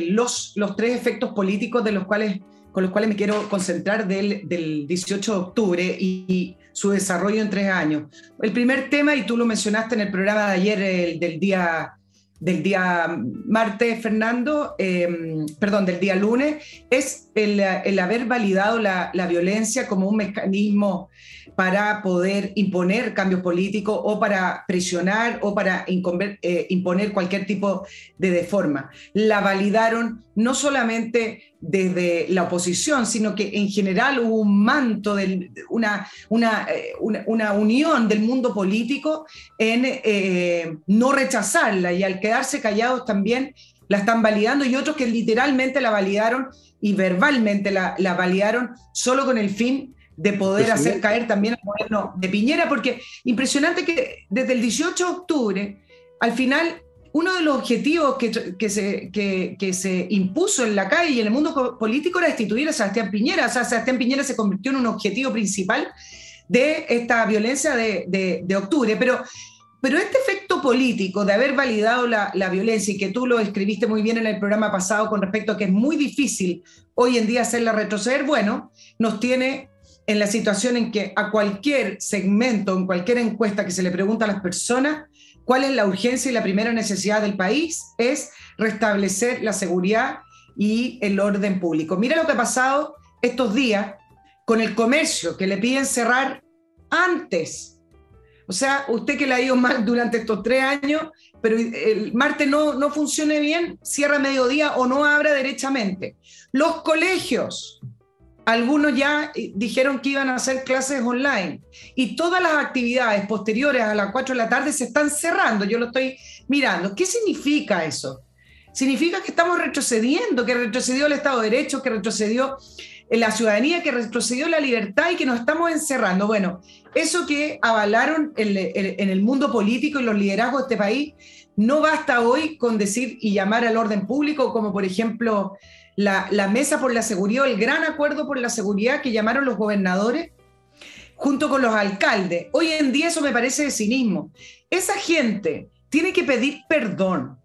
los, los tres efectos políticos de los cuales, con los cuales me quiero concentrar del, 18 de octubre y, su desarrollo en tres años. El primer tema, y tú lo mencionaste en el programa de ayer del día del día martes, Fernando, em, perdón, del día lunes, es el, haber validado la, la, violencia como un mecanismo para poder imponer cambios políticos o para presionar o para eh, imponer cualquier tipo de deforma. La validaron no solamente desde la oposición, sino que en general hubo un manto, de una, eh, una, una, unión del mundo político en eh, no rechazarla y al quedarse callados también la están validando y otros que literalmente la validaron y verbalmente la, la validaron solo con el fin de poder hacer caer también al gobierno de Piñera, porque impresionante que desde el 18 de octubre, al final, uno de los objetivos que, se, impuso en la calle y en el mundo político era destituir a Sebastián Piñera. O sea, Sebastián Piñera se convirtió en un objetivo principal de esta violencia de, octubre. Pero, este efecto político de haber validado la, la, violencia y que tú lo escribiste muy bien en el programa pasado con respecto a que es muy difícil hoy en día hacerla retroceder, bueno, nos tiene en la situación en que a cualquier segmento, en cualquier encuesta que se le pregunta a las personas, cuál es la urgencia y la primera necesidad del país, es restablecer la seguridad y el orden público. Mira lo que ha pasado estos días con el comercio, que le piden cerrar antes. O sea, usted que le ha ido mal durante estos tres años, pero el martes no, no funcione bien, cierra mediodía o no abra derechamente. Los colegios, algunos ya eh, dijeron que iban a hacer clases online y todas las actividades posteriores a las 4 de la tarde se están cerrando. Yo lo estoy mirando. ¿Qué significa eso? Significa que estamos retrocediendo, que retrocedió el Estado de Derecho, que retrocedió la ciudadanía, que retrocedió la libertad y que nos estamos encerrando. Bueno, eso que avalaron en el mundo político y los liderazgos de este país, no basta hoy con decir y llamar al orden público, como por ejemplo la, mesa por la seguridad, el gran acuerdo por la seguridad que llamaron los gobernadores junto con los alcaldes. Hoy en día eso me parece de cinismo. Esa gente tiene que pedir perdón,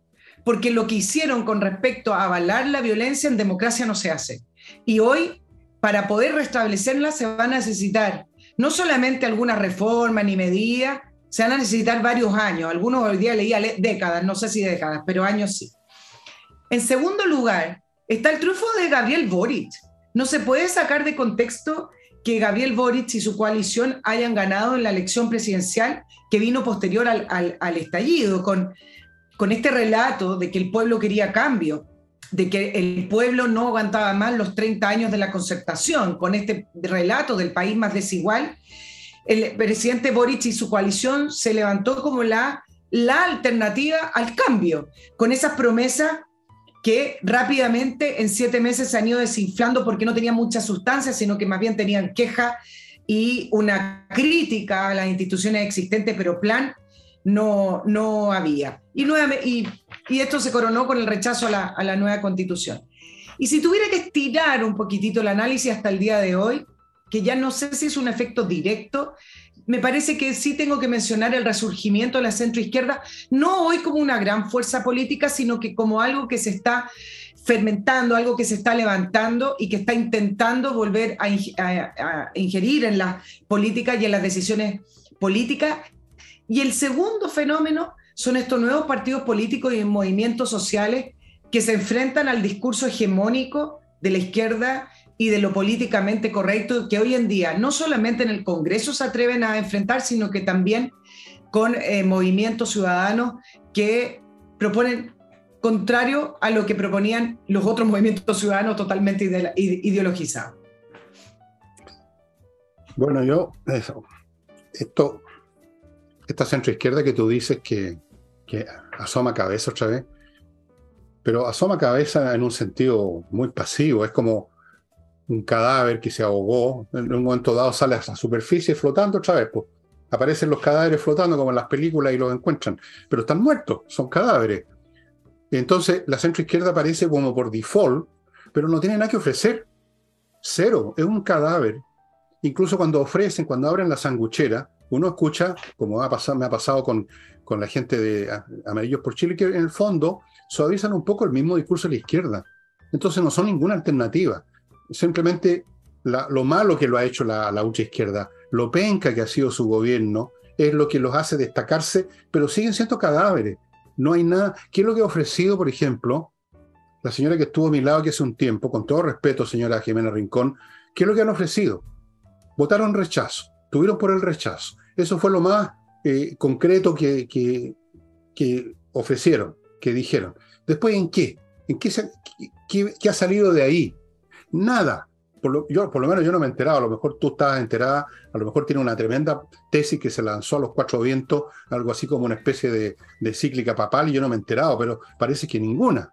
porque lo que hicieron con respecto a avalar la violencia en democracia no se hace. Y hoy, para poder restablecerla, se va a necesitar no solamente alguna reforma ni medida, se van a necesitar varios años. Algunos hoy día leía décadas, no sé si décadas, pero años sí. En segundo lugar, está el triunfo de Gabriel Boric. No se puede sacar de contexto que Gabriel Boric y su coalición hayan ganado en la elección presidencial que vino posterior al, estallido, con, con este relato de que el pueblo quería cambio, de que el pueblo no aguantaba más los 30 años de la concertación, con este relato del país más desigual. El presidente Boric y su coalición se levantó como la, la alternativa al cambio, con esas promesas que rápidamente en siete meses se han ido desinflando porque no tenían mucha sustancia, sino que más bien tenían queja y una crítica a las instituciones existentes, pero plan no, no había. Y, y, y esto se coronó con el rechazo a la, a la nueva constitución. Y si tuviera que estirar un poquitito el análisis hasta el día de hoy, que ya no sé si es un efecto directo, me parece que sí tengo que mencionar el resurgimiento de la centroizquierda, no hoy como una gran fuerza política, sino que como algo que se está fermentando, algo que se está levantando y que está intentando volver a, ingerir en las políticas y en las decisiones políticas. Y el segundo fenómeno son estos nuevos partidos políticos y movimientos sociales que se enfrentan al discurso hegemónico de la izquierda y de lo políticamente correcto que hoy en día no solamente en el Congreso se atreven a enfrentar, sino que también con eh, movimientos ciudadanos que proponen contrario a lo que proponían los otros movimientos ciudadanos totalmente ideologizados. Bueno, yo, eso, esto, esta centroizquierda que tú dices que, que asoma cabeza otra vez, pero asoma cabeza en un sentido muy pasivo, es como un cadáver que se ahogó, en un momento dado sale a la superficie flotando otra vez, pues aparecen los cadáveres flotando como en las películas y los encuentran, pero están muertos, son cadáveres. Entonces la centro izquierda aparece como por default, pero no tiene nada que ofrecer. Cero, es un cadáver. Incluso cuando ofrecen, cuando abren la sanguchera, uno escucha, como ha pasado, me ha pasado con, con la gente de Amarillos por Chile, que en el fondo suavizan un poco el mismo discurso de la izquierda. Entonces no son ninguna alternativa. Simplemente lo malo que lo ha hecho la, la izquierda, lo penca que ha sido su gobierno, es lo que los hace destacarse, pero siguen siendo cadáveres. No hay nada. ¿Qué es lo que ha ofrecido, por ejemplo, la señora que estuvo a mi lado hace un tiempo, con todo respeto, señora Jimena Rincón, ¿qué es lo que han ofrecido? Votaron rechazo, tuvieron por el rechazo. Eso fue lo más eh, concreto que, ofrecieron, que dijeron. Después, ¿en qué? ¿En qué, qué ha salido de ahí? Nada por lo, yo, por lo menos yo no me he enterado, a lo mejor tú estás enterada, a lo mejor tiene una tremenda tesis que se lanzó a los cuatro vientos, algo así como una especie de, cíclica papal, y yo no me he enterado, pero parece que ninguna.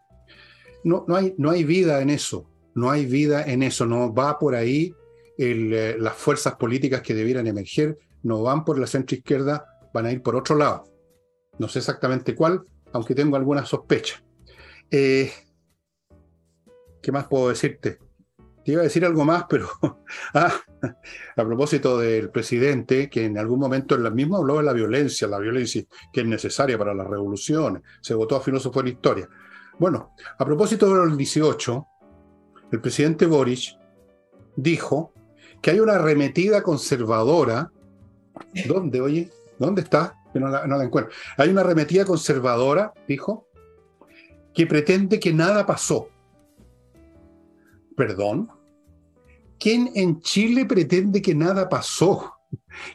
No, no, hay, no hay vida en eso, no hay vida en eso, no va por ahí eh, las fuerzas políticas que debieran emerger, no van por la centro izquierda, van a ir por otro lado. No sé exactamente cuál, aunque tengo alguna sospecha. Eh, ¿Qué más puedo decirte? Te iba a decir algo más, pero ah, a propósito del presidente, que en algún momento él mismo habló de la violencia, la violencia que es necesaria para las revoluciones, se votó a filósofo la historia. Bueno, a propósito del 18, el presidente Boris dijo que hay una arremetida conservadora. ¿Dónde, oye? ¿Dónde está? Que no la encuentro. Hay una arremetida conservadora, dijo, que pretende que nada pasó ¿Perdón? ¿Quién en Chile pretende que nada pasó?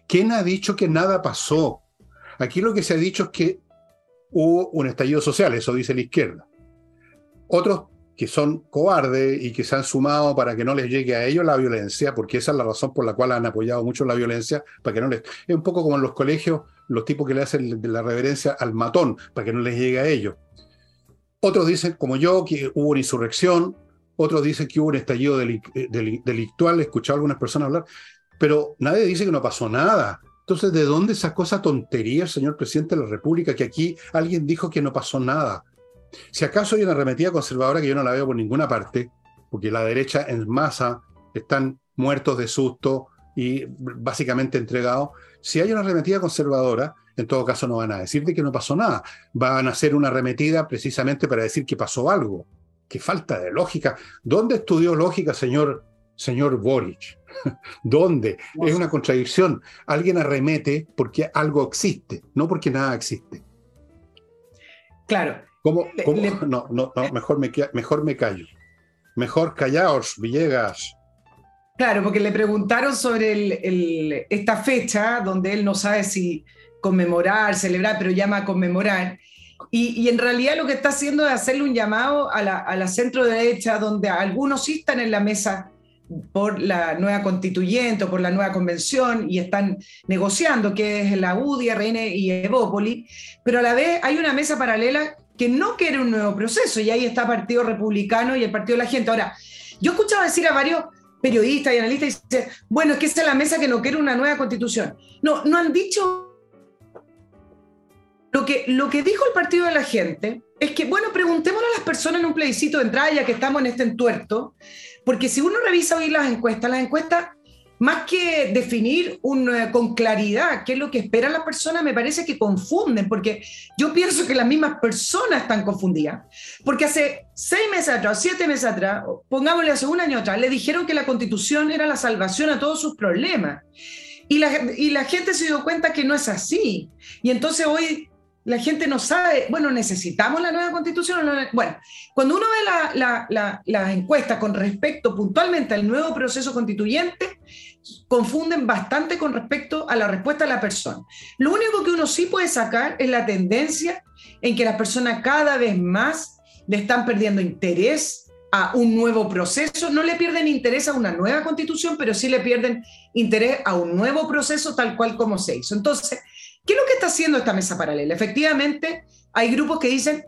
¿Quién ha dicho que nada pasó? Aquí lo que se ha dicho es que hubo un estallido social, eso dice la izquierda. Otros que son cobardes y que se han sumado para que no les llegue a ellos la violencia, porque esa es la razón por la cual han apoyado mucho la violencia, para que no les... Es un poco como en los colegios, los tipos que le hacen la reverencia al matón, para que no les llegue a ellos. Otros dicen, como yo, que hubo una insurrección, otros dicen que hubo un estallido eh, delictual, he escuchado a algunas personas hablar, pero nadie dice que no pasó nada. Entonces, ¿de dónde sacó esa tontería señor presidente de la República que aquí alguien dijo que no pasó nada? Si acaso hay una arremetida conservadora que yo no la veo por ninguna parte, porque la derecha en masa están muertos de susto y básicamente entregados, si hay una arremetida conservadora, en todo caso no van a decir de que no pasó nada, van a hacer una arremetida precisamente para decir que pasó algo. Qué falta de lógica. ¿Dónde estudió lógica, señor, señor Boric? ¿Dónde? Es una contradicción. Alguien arremete porque algo existe, no porque nada existe. Claro. ¿Cómo? No, no, no, mejor me, mejor me callo. Mejor callaos, Villegas. Claro, porque le preguntaron sobre esta fecha donde él no sabe si conmemorar, celebrar, pero llama a conmemorar. Y, en realidad lo que está haciendo es hacerle un llamado a la, centro derecha, donde algunos sí están en la mesa por la nueva constituyente o por la nueva convención y están negociando, que es la UDI, RN y Evópoli, pero a la vez hay una mesa paralela que no quiere un nuevo proceso y ahí está el Partido Republicano y el Partido de la Gente. Ahora, yo he escuchado decir a varios periodistas y analistas, y bueno, es que esa es la mesa que no quiere una nueva constitución. No, no han dicho lo que, lo que dijo el Partido de la Gente es que, bueno, preguntémosle a las personas en un plebiscito de entrada, ya que estamos en este entuerto, porque si uno revisa hoy las encuestas, las encuestas, más que definir un, con claridad qué es lo que esperan las personas, me parece que confunden, porque yo pienso que las mismas personas están confundidas. Porque hace seis meses atrás, siete meses atrás, pongámosle hace un año atrás, le dijeron que la constitución era la salvación a todos sus problemas. Y la, y la gente se dio cuenta que no es así. Y entonces hoy la gente no sabe, bueno, necesitamos la nueva constitución. Bueno, cuando uno ve las encuestas con respecto puntualmente al nuevo proceso constituyente, confunden bastante con respecto a la respuesta de la persona. Lo único que uno sí puede sacar es la tendencia en que las personas cada vez más le están perdiendo interés a un nuevo proceso, no le pierden interés a una nueva constitución, pero sí le pierden interés a un nuevo proceso tal cual como se hizo. Entonces, ¿Qué es lo que está haciendo esta mesa paralela? Efectivamente, hay grupos que dicen,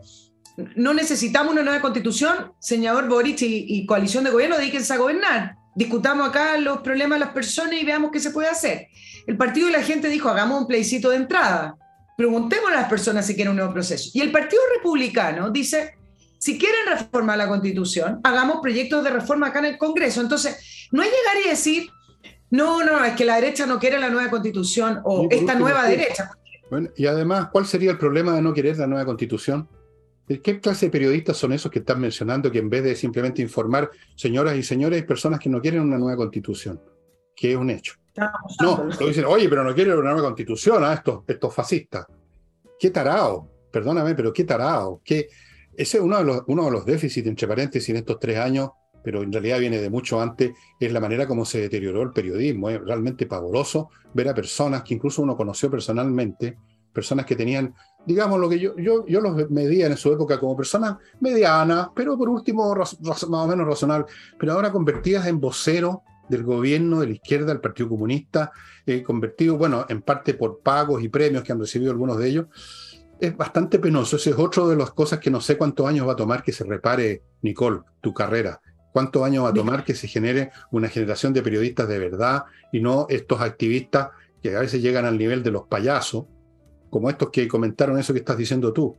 no necesitamos una nueva constitución, señor Boric y, coalición de gobierno, dedíquense a gobernar. Discutamos acá los problemas de las personas y veamos qué se puede hacer. El partido de la gente dijo, hagamos un plebiscito de entrada. Preguntemos a las personas si quieren un nuevo proceso. Y el Partido Republicano dice, si quieren reformar la constitución, hagamos proyectos de reforma acá en el Congreso. Entonces, no es llegar y decir, no, no, es que la derecha no quiere la nueva constitución o esta nueva derecha. Bueno, y además, ¿cuál sería el problema de no querer la nueva constitución? ¿Qué clase de periodistas son esos que están mencionando que en vez de simplemente informar, señoras y señores, hay personas que no quieren una nueva constitución? Que es un hecho. No, lo dicen, oye, pero no quieren una nueva constitución, ¿ah? estos, estos fascistas. Qué tarao, perdóname, pero qué tarao. Qué... Ese es uno de, los, uno de los déficits, entre paréntesis, en estos tres años, pero en realidad viene de mucho antes, es la manera como se deterioró el periodismo. Es realmente pavoroso ver a personas que incluso uno conoció personalmente, personas que tenían digamos, lo que yo, yo, yo los medía en su época como personas medianas, pero por último más o menos razonables, pero ahora convertidas en vocero del gobierno de la izquierda, del Partido Comunista, eh, convertido, bueno, en parte por pagos y premios que han recibido algunos de ellos, es bastante penoso. Ese es otro de las cosas que no sé cuántos años va a tomar que se repare, Nicole, tu carrera. ¿Cuántos años va a tomar que se genere una generación de periodistas de verdad y no estos activistas que a veces llegan al nivel de los payasos, como estos que comentaron eso que estás diciendo tú.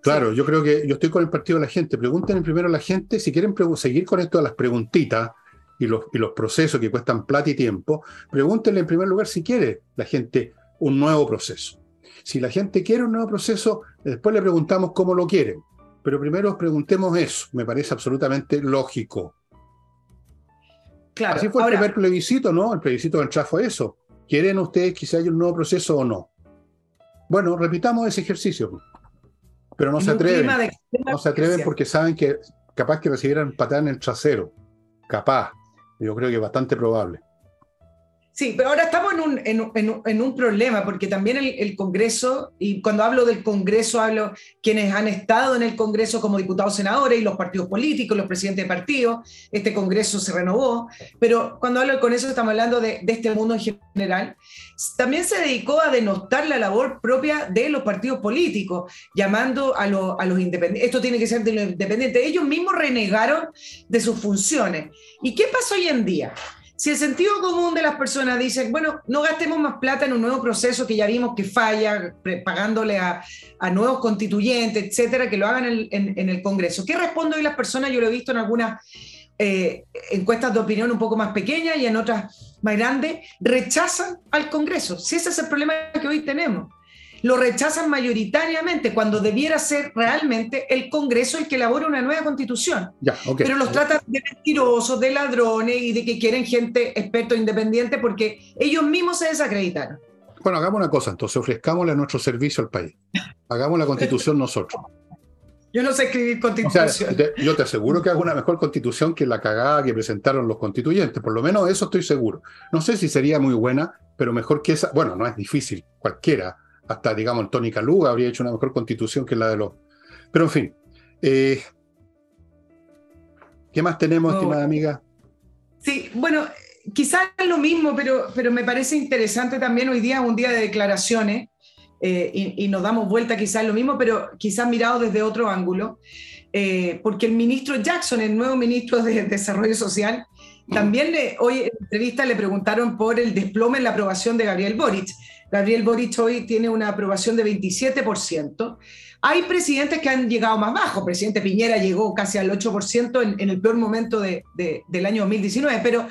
Claro, yo creo que yo estoy con el partido de la gente. Pregúntenle primero a la gente si quieren seguir con esto de las preguntitas y los, y los procesos que cuestan plata y tiempo. Pregúntenle en primer lugar si quiere la gente un nuevo proceso. Si la gente quiere un nuevo proceso, después le preguntamos cómo lo quieren. Pero primero preguntemos eso. Me parece absolutamente lógico. Claro, Así fue el primer plebiscito, ¿no? El plebiscito del fue eso. ¿Quieren ustedes que se haya un nuevo proceso o no? Bueno, repitamos ese ejercicio. Pero no se atreven. No se atreven porque saben que capaz que recibieran patada en el trasero. Capaz. Yo creo que es bastante probable. Sí, pero ahora estamos en un, en, en, un problema, porque también el, Congreso, y cuando hablo del Congreso, hablo quienes han estado en el Congreso como diputados, senadores y los partidos políticos, los presidentes de partidos, este Congreso se renovó, pero cuando hablo del Congreso estamos hablando de, de este mundo en general, también se dedicó a denostar la labor propia de los partidos políticos, llamando a, a los independientes, esto tiene que ser de los independientes, ellos mismos renegaron de sus funciones. ¿Y qué pasa hoy en día? Si el sentido común de las personas dice, bueno, no gastemos más plata en un nuevo proceso que ya vimos que falla, pagándole a, nuevos constituyentes, etcétera, que lo hagan en, el Congreso. ¿Qué responden hoy las personas? Yo lo he visto en algunas eh, encuestas de opinión un poco más pequeñas y en otras más grandes. Rechazan al Congreso. Si ese es el problema que hoy tenemos lo rechazan mayoritariamente cuando debiera ser realmente el Congreso el que elabora una nueva constitución. Pero los tratan de mentirosos, de ladrones y de que quieren gente experto independiente porque ellos mismos se desacreditaron. Bueno, hagamos una cosa, entonces ofrezcámosle nuestro servicio al país. Hagamos la constitución nosotros. Yo no sé escribir constitución. yo te aseguro que hago una mejor constitución que la cagada que presentaron los constituyentes. Por lo menos eso estoy seguro. No sé si sería muy buena, pero mejor que esa. Bueno, no es difícil. Cualquiera hasta, digamos, Tony Caluga habría hecho una mejor constitución que la de los... Pero en fin, eh, ¿qué más tenemos, estimada amiga? Sí, bueno, quizás es lo mismo, pero, pero me parece interesante también hoy día, un día de declaraciones, eh, y, nos damos vuelta quizás lo mismo, pero quizás mirado desde otro ángulo, eh, porque el ministro Jackson, el nuevo ministro de Desarrollo Social, también hoy en entrevista le preguntaron por el desplome en la aprobación de Gabriel Boric. Gabriel Boric hoy tiene una aprobación de 27%. Hay presidentes que han llegado más bajo. El presidente Piñera llegó casi al 8% en, el peor momento del año 2019, pero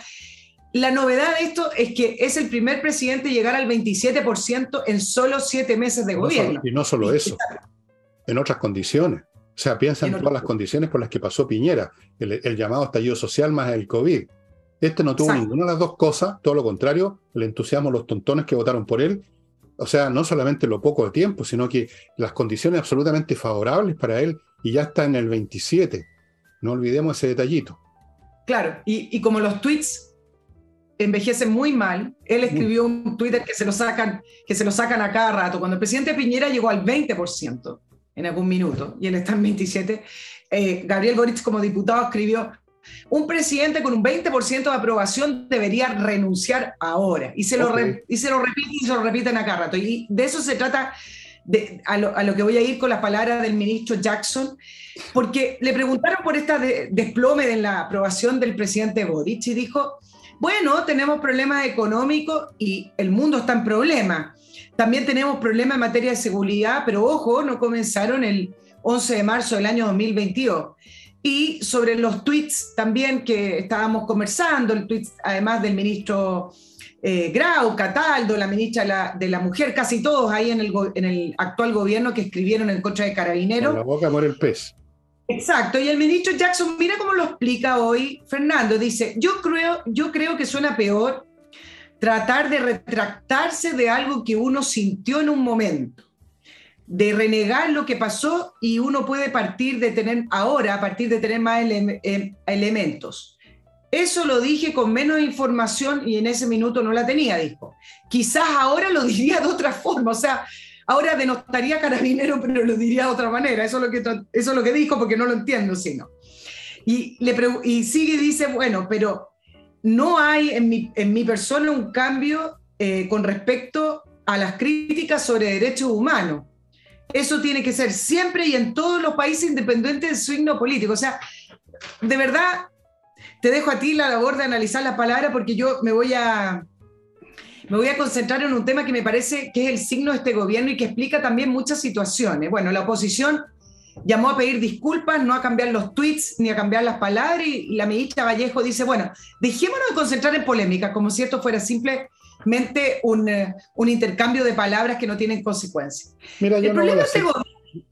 la novedad de esto es que es el primer presidente llegar al 27% en solo siete meses de gobierno. y no solo eso, en otras condiciones. O sea, piensa en, todas las condiciones por las que pasó Piñera, el, el, llamado estallido social más el COVID. Este no tuvo ninguna de las dos cosas, todo lo contrario, el entusiasmo los tontones que votaron por él. O sea, no solamente lo poco de tiempo, sino que las condiciones absolutamente favorables para él y ya está en el 27. No olvidemos ese detallito. Claro, y, como los tweets envejecen muy mal, él escribió un Twitter que se lo sacan, que se lo sacan a cada rato. Cuando el presidente Piñera llegó al 20% en algún minuto y él está en 27, eh, Gabriel Boric como diputado escribió un presidente con un 20% de aprobación debería renunciar ahora. Y se, lo y se lo repite y se lo repiten acá rato. Y de eso se trata, de, a, lo, que voy a ir con las palabras del ministro Jackson, porque le preguntaron por este desplome en la aprobación del presidente Boric y dijo, bueno, tenemos problemas económicos y el mundo está en problemas. También tenemos problemas en materia de seguridad, pero ojo, no comenzaron el 11 de marzo del año 2022. Y sobre los tweets también que estábamos conversando, el tweet además del ministro eh, Grau, Cataldo, la ministra de la, Mujer, casi todos ahí en el, en el actual gobierno que escribieron en contra de Carabineros. la boca muere el pez. Exacto, y el ministro Jackson, mira cómo lo explica hoy Fernando, dice, yo creo, yo creo que suena peor tratar de retractarse de algo que uno sintió en un momento, de renegar lo que pasó y uno puede partir de tener ahora, a partir de tener más em, elementos. Eso lo dije con menos información y en ese minuto no la tenía, dijo. Quizás ahora lo diría de otra forma, o sea, Ahora denostaría carabinero, pero lo diría de otra manera. Eso es lo que, eso es lo que dijo porque no lo entiendo, sino. Y, le y sigue y dice, bueno, pero no hay en mi, en mi persona un cambio eh, con respecto a las críticas sobre derechos humanos. Eso tiene que ser siempre y en todos los países independientes del signo político. O sea, de verdad, te dejo a ti la labor de analizar las palabras porque yo me voy a, me voy a concentrar en un tema que me parece que es el signo de este gobierno y que explica también muchas situaciones. Bueno, la oposición llamó a pedir disculpas, no a cambiar los tweets ni a cambiar las palabras y, la ministra Vallejo dice, bueno, dejémonos de concentrar en polémica, como si esto fuera simplemente un, eh, un intercambio de palabras que no tienen consecuencias. Mira, yo no voy, este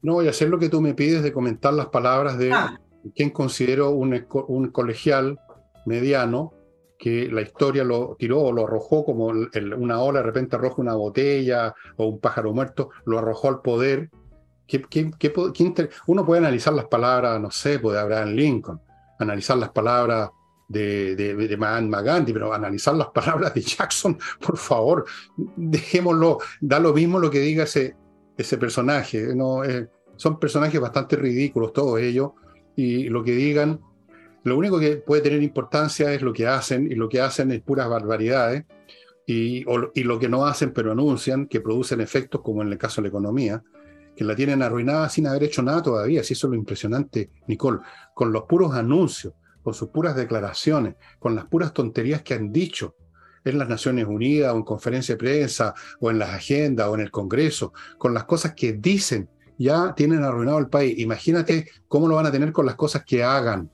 no voy, a hacer, lo que tú me pides de comentar las palabras de ah. quien considero un, un colegial mediano que la historia lo tiró o lo arrojó como una ola, de repente arroja una botella o un pájaro muerto, lo arrojó al poder. uno puede analizar las palabras, no sé, puede Abraham Lincoln, analizar las palabras de, de, de Mahatma Gandhi, pero analizar las palabras de Jackson, por favor, dejémoslo, da lo mismo lo que diga ese, ese personaje. No, eh, son personajes bastante ridículos todos ellos, y lo que digan lo único que puede tener importancia es lo que hacen, y lo que hacen es puras barbaridades, y, y lo que no hacen pero anuncian, que producen efectos como en el caso de la economía, que la tienen arruinada sin haber hecho nada todavía. Si eso es lo impresionante, Nicole, con los puros anuncios, con sus puras declaraciones, con las puras tonterías que han dicho en las Naciones Unidas o en conferencia de prensa o en las agendas o en el Congreso, con las cosas que dicen, ya tienen arruinado el país. Imagínate cómo lo van a tener con las cosas que hagan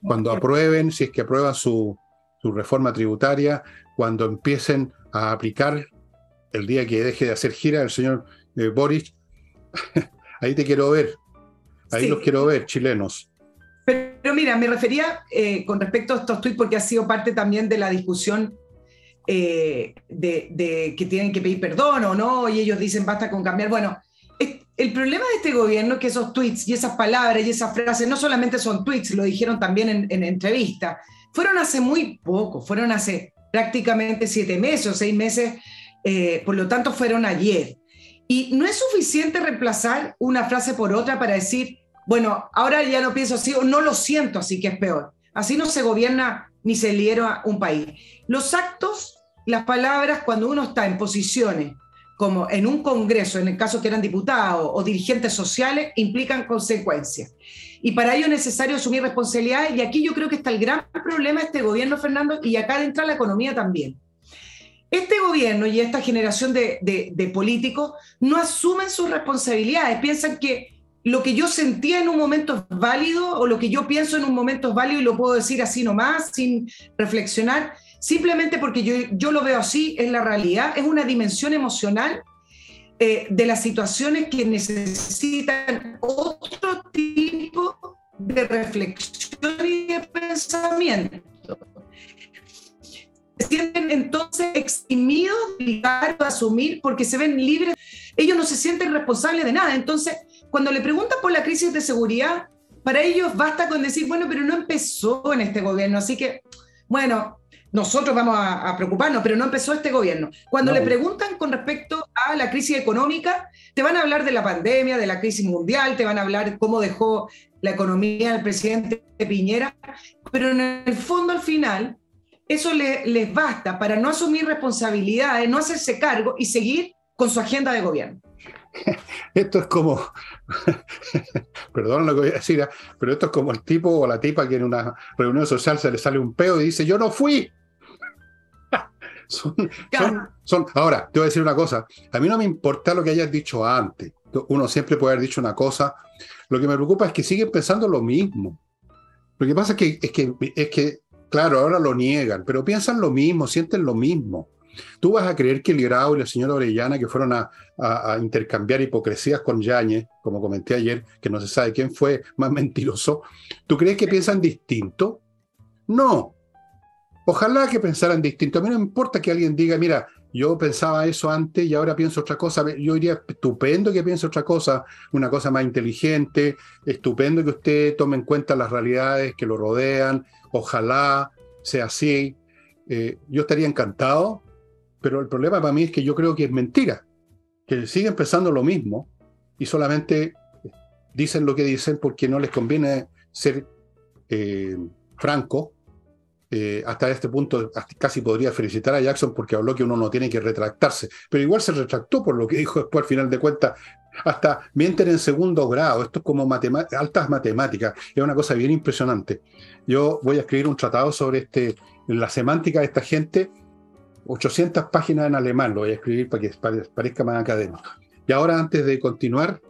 cuando aprueben, si es que aprueban su, reforma tributaria, cuando empiecen a aplicar el día que deje de hacer gira el señor eh, Boris, ahí te quiero ver, ahí los quiero ver, chilenos. Pero, mira, me refería eh, con respecto a estos tweets porque ha sido parte también de la discusión eh, de, que tienen que pedir perdón o no, y ellos dicen basta con cambiar. Bueno, el problema de este gobierno es que esos tweets y esas palabras y esas frases no solamente son tweets, lo dijeron también en, en entrevista, fueron hace muy poco, fueron hace prácticamente siete meses o seis meses, eh, por lo tanto fueron ayer. Y no es suficiente reemplazar una frase por otra para decir, bueno, ahora ya no pienso así o no lo siento así que es peor. Así no se gobierna ni se lidera un país. Los actos, las palabras, cuando uno está en posiciones como en un Congreso, en el caso que eran diputados o dirigentes sociales, implican consecuencias. Y para ello es necesario asumir responsabilidades, y aquí yo creo que está el gran problema de este gobierno, Fernando, y acá entra la economía también. Este gobierno y esta generación de, de políticos no asumen sus responsabilidades, piensan que lo que yo sentía en un momento es válido o lo que yo pienso en un momento es válido y lo puedo decir así nomás, sin reflexionar, simplemente porque yo, yo lo veo así, es la realidad, es una dimensión emocional eh, de las situaciones que necesitan otro tipo de reflexión y de pensamiento. Se sienten entonces eximidos de asumir porque se ven libres. Ellos no se sienten responsables de nada. Entonces, cuando le preguntan por la crisis de seguridad, para ellos basta con decir, bueno, pero no empezó en este gobierno, así que, bueno, nosotros vamos a, preocuparnos, pero no empezó este gobierno. Cuando le preguntan con respecto a la crisis económica, te van a hablar de la pandemia, de la crisis mundial, te van a hablar cómo dejó la economía del presidente Piñera, pero en el fondo al final eso les basta para no asumir responsabilidades, no hacerse cargo y seguir con su agenda de gobierno. Esto es como, perdón lo que voy a decir, ¿eh? pero esto es como el tipo o la tipa que en una reunión social se le sale un peo y dice, yo no fui. Son, ahora, te voy a decir una cosa. A mí no me importa lo que hayas dicho antes, uno siempre puede haber dicho una cosa. Lo que me preocupa es que siguen pensando lo mismo. Lo que pasa es que, es que, es que claro, ahora lo niegan, pero piensan lo mismo, sienten lo mismo. Tú vas a creer que el Grau y la señora Orellana, que fueron a, intercambiar hipocresías con Yañez, como comenté ayer, que no se sabe quién fue más mentiroso, ¿tú crees que piensan distinto? No. Ojalá que pensaran distinto. A mí no me importa que alguien diga, mira, yo pensaba eso antes y ahora pienso otra cosa. Yo diría, estupendo que piense otra cosa, una cosa más inteligente, estupendo que usted tome en cuenta las realidades que lo rodean, ojalá sea así. Eh, yo estaría encantado, pero el problema para mí es que yo creo que es mentira, que siguen pensando lo mismo y solamente dicen lo que dicen porque no les conviene ser eh, franco. Eh, hasta este punto casi podría felicitar a Jackson porque habló que uno no tiene que retractarse, pero igual se retractó por lo que dijo después al final de cuentas. Hasta mienten en segundo grado, esto es como altas matemáticas, es una cosa bien impresionante. Yo voy a escribir un tratado sobre este, la semántica de esta gente 800 páginas en alemán, lo voy a escribir para que parezca más académico. Y ahora, antes de continuar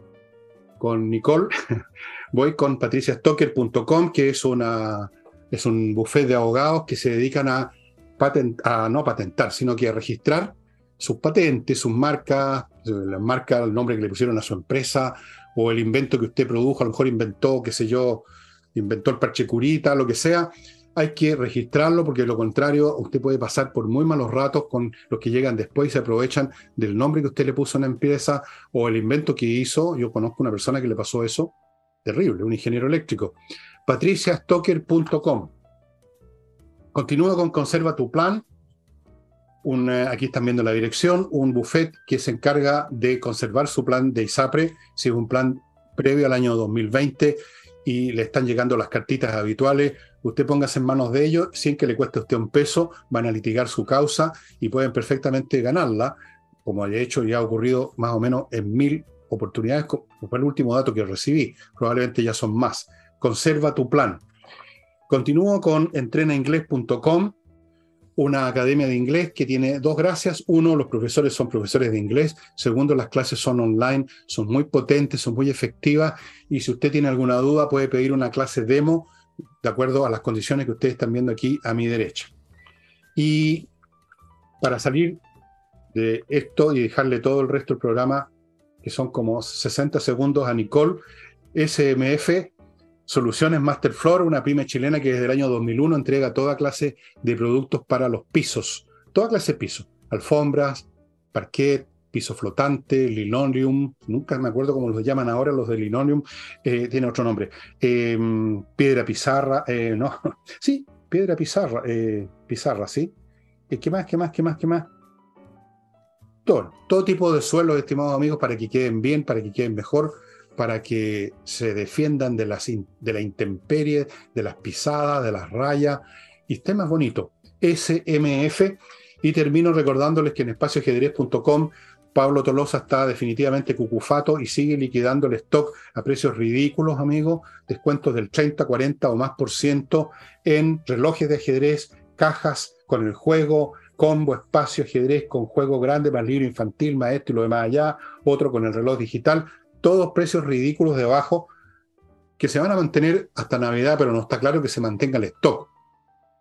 con Nicole, voy con patriciastocker.com, que es, una, es un buffet de abogados que se dedican a, a no patentar, sino que a registrar sus patentes, sus marcas, la marca, el nombre que le pusieron a su empresa, o el invento que usted produjo, a lo mejor inventó, qué sé yo, inventó el parche curita, lo que sea, hay que registrarlo porque de lo contrario usted puede pasar por muy malos ratos con los que llegan después y se aprovechan del nombre que usted le puso a una empresa o el invento que hizo. Yo conozco una persona que le pasó eso. Terrible, un ingeniero eléctrico. patriciastocker.com. Continúa con Conserva tu Plan. Eh, aquí están viendo la dirección, un buffet que se encarga de conservar su plan de ISAPRE, si es un plan previo al año 2020 y le están llegando las cartitas habituales usted póngase en manos de ellos, sin que le cueste a usted un peso, van a litigar su causa y pueden perfectamente ganarla, como de hecho ya ha ocurrido más o menos en mil oportunidades, fue el último dato que recibí, probablemente ya son más. Conserva tu plan. Continúo con entrenainglés.com, una academia de inglés que tiene dos gracias. Uno, los profesores son profesores de inglés. Segundo, las clases son online, son muy potentes, son muy efectivas. Y si usted tiene alguna duda, puede pedir una clase demo de acuerdo a las condiciones que ustedes están viendo aquí a mi derecha. Y para salir de esto y dejarle todo el resto del programa, que son como 60 segundos a Nicole, SMF, Soluciones Masterfloor, una pyme chilena que desde el año 2001 entrega toda clase de productos para los pisos, toda clase de pisos, alfombras, parquet, piso flotante, linoleum, nunca me acuerdo cómo los llaman ahora los de linoleum, eh, tiene otro nombre, em, piedra pizarra, eh, no, sí, piedra pizarra, eh, pizarra, sí. ¿Qué más, qué más, qué más, qué más? Todo, todo tipo de suelos, estimados amigos, para que queden bien, para que queden mejor, para que se defiendan de, las de la intemperie, de las pisadas, de las rayas, y esté más bonito. SMF. Y termino recordándoles que en espacioajedrez.com Pablo Tolosa está definitivamente cucufato y sigue liquidando el stock a precios ridículos, amigos, descuentos del 30, 40 o más por ciento en relojes de ajedrez, cajas con el juego, combo, espacio, ajedrez con juego grande, más libro infantil, maestro y lo demás allá, otro con el reloj digital, todos precios ridículos debajo que se van a mantener hasta Navidad, pero no está claro que se mantenga el stock,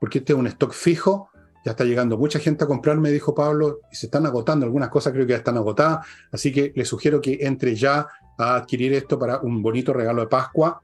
porque este es un stock fijo ya está llegando mucha gente a comprar, me dijo Pablo, y se están agotando, algunas cosas creo que ya están agotadas, así que le sugiero que entre ya a adquirir esto para un bonito regalo de Pascua.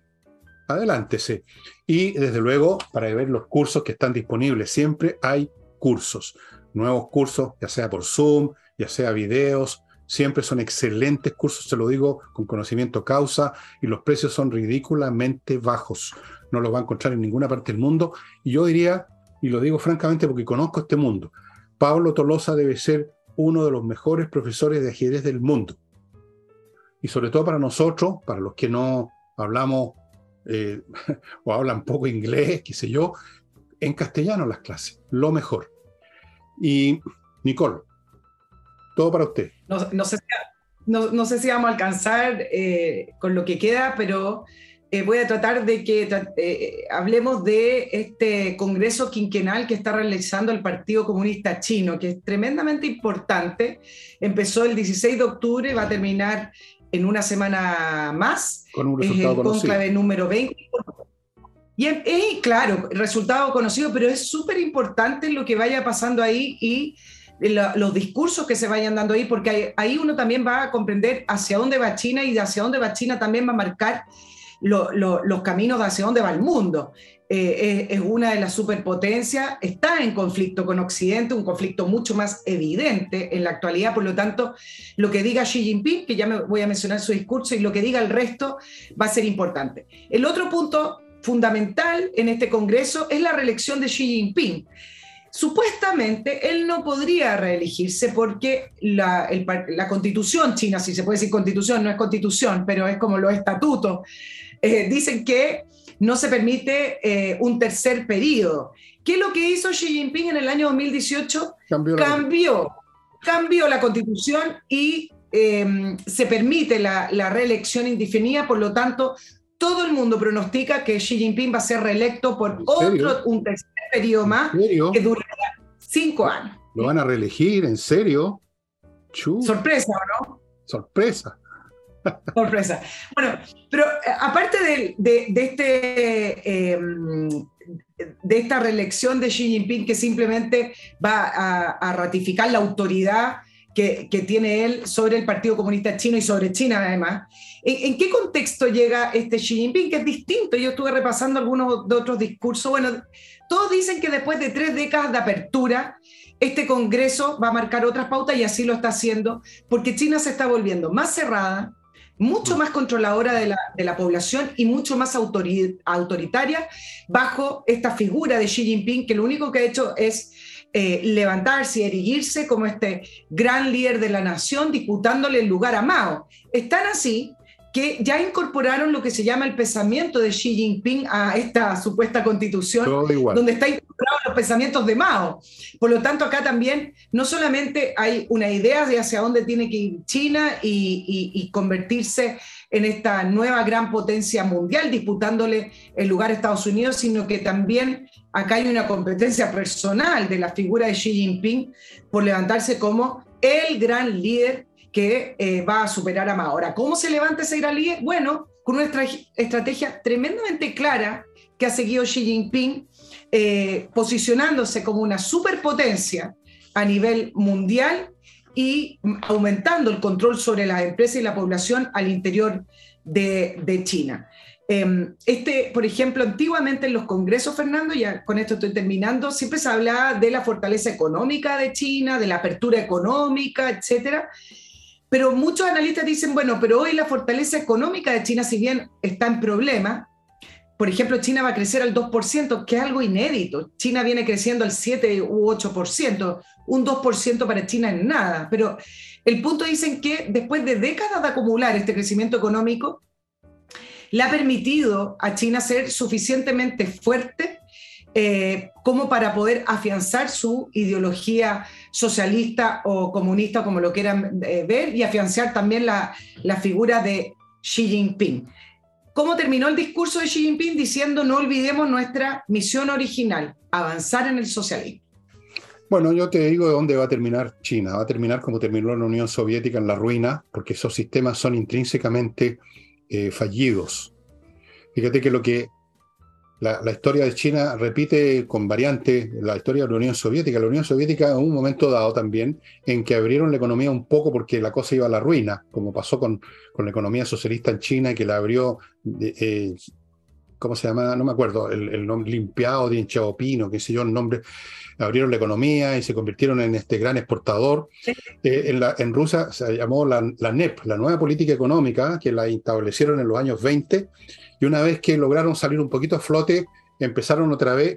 Adelántese. Y desde luego, para ver los cursos que están disponibles, siempre hay cursos, nuevos cursos, ya sea por Zoom, ya sea videos, siempre son excelentes cursos, se lo digo con conocimiento causa, y los precios son ridículamente bajos. No los va a encontrar en ninguna parte del mundo. Y yo diría, y lo digo francamente porque conozco este mundo. Pablo Tolosa debe ser uno de los mejores profesores de ajedrez del mundo. Y sobre todo para nosotros, para los que no hablamos eh, o hablan poco inglés, qué sé yo, en castellano las clases, lo mejor. Y Nicole, todo para usted. No, sé, si, vamos a alcanzar eh, con lo que queda, pero eh, voy a tratar de que eh, hablemos de este congreso quinquenal que está realizando el Partido Comunista Chino, que es tremendamente importante. Empezó el 16 de octubre, va a terminar en una semana más. Con un resultado es el conclave número 20. Y es, claro, resultado conocido, pero es súper importante lo que vaya pasando ahí y los discursos que se vayan dando ahí, porque ahí uno también va a comprender hacia dónde va China y hacia dónde va China también va a marcar los caminos de hacia dónde va el mundo. Eh, es, una de las superpotencias, está en conflicto con Occidente, un conflicto mucho más evidente en la actualidad, por lo tanto, lo que diga Xi Jinping, que ya me voy a mencionar su discurso, y lo que diga el resto va a ser importante. El otro punto fundamental en este Congreso es la reelección de Xi Jinping. Supuestamente él no podría reelegirse porque la, constitución china, si se puede decir constitución, no es constitución, pero es como los estatutos, eh, dicen que no se permite eh, un tercer periodo. ¿Qué es lo que hizo Xi Jinping en el año 2018? Cambió, cambió, cambió la constitución y em, se permite la, reelección indefinida, por lo tanto, todo el mundo pronostica que Xi Jinping va a ser reelecto por otro, un tercer periodo más que durará cinco años. ¿Lo van a reelegir? ¿En serio? Sorpresa, ¿no? Sorpresa. Sorpresa. Bueno, pero eh, aparte de, este, em, de esta reelección de Xi Jinping que simplemente va a, ratificar la autoridad que, tiene él sobre el Partido Comunista Chino y sobre China además, ¿en, qué contexto llega este Xi Jinping que es distinto? Yo estuve repasando algunos de otros discursos. Bueno, todos dicen que después de tres décadas de apertura, este Congreso va a marcar otras pautas y así lo está haciendo, porque China se está volviendo más cerrada, mucho más controladora de la, población y mucho más autoritaria bajo esta figura de Xi Jinping, que lo único que ha hecho es eh, levantarse y erigirse como este gran líder de la nación, disputándole el lugar a Mao. Están así que ya incorporaron lo que se llama el pensamiento de Xi Jinping a esta supuesta constitución, donde está incorporado los pensamientos de Mao. Por lo tanto, acá también no solamente hay una idea de hacia dónde tiene que ir China y, convertirse en esta nueva gran potencia mundial, disputándole el lugar a Estados Unidos, sino que también acá hay una competencia personal de la figura de Xi Jinping por levantarse como el gran líder que eh, va a superar a Mao. Ahora, ¿cómo se levanta ese líder? Bueno, con una estrategia tremendamente clara que ha seguido Xi Jinping, eh, posicionándose como una superpotencia a nivel mundial y aumentando el control sobre las empresas y la población al interior de, de China. Em, este, por ejemplo, antiguamente en los congresos, Fernando, ya con esto estoy terminando, siempre se hablaba de la fortaleza económica de China, de la apertura económica, etcétera. Pero muchos analistas dicen, bueno, pero hoy la fortaleza económica de China, si bien está en problema, por ejemplo, China va a crecer al 2%, que es algo inédito. China viene creciendo al 7 u 8%. Un 2% para China es nada. Pero el punto dicen que después de décadas de acumular este crecimiento económico, le ha permitido a China ser suficientemente fuerte eh, como para poder afianzar su ideología socialista o comunista, como lo quieran eh, ver, y afianzar también la, la figura de Xi Jinping. ¿Cómo terminó el discurso de Xi Jinping diciendo no olvidemos nuestra misión original, avanzar en el socialismo? Bueno, yo te digo de dónde va a terminar China. Va a terminar como terminó la Unión Soviética en la ruina, porque esos sistemas son intrínsecamente eh, fallidos. Fíjate que lo que la, historia de China repite con variantes la historia de la Unión Soviética. La Unión Soviética en un momento dado también en que abrieron la economía un poco porque la cosa iba a la ruina, como pasó con, con la economía socialista en China, que la abrió, eh, ¿cómo se llama? No me acuerdo, el, nombre limpiado de Xiaopino, qué sé yo, el nombre. Abrieron la economía y se convirtieron en este gran exportador. Eh, en, la, en, Rusia se llamó la, la NEP, la nueva política económica, que la establecieron en los años 20 y una vez que lograron salir un poquito a flote, empezaron otra vez,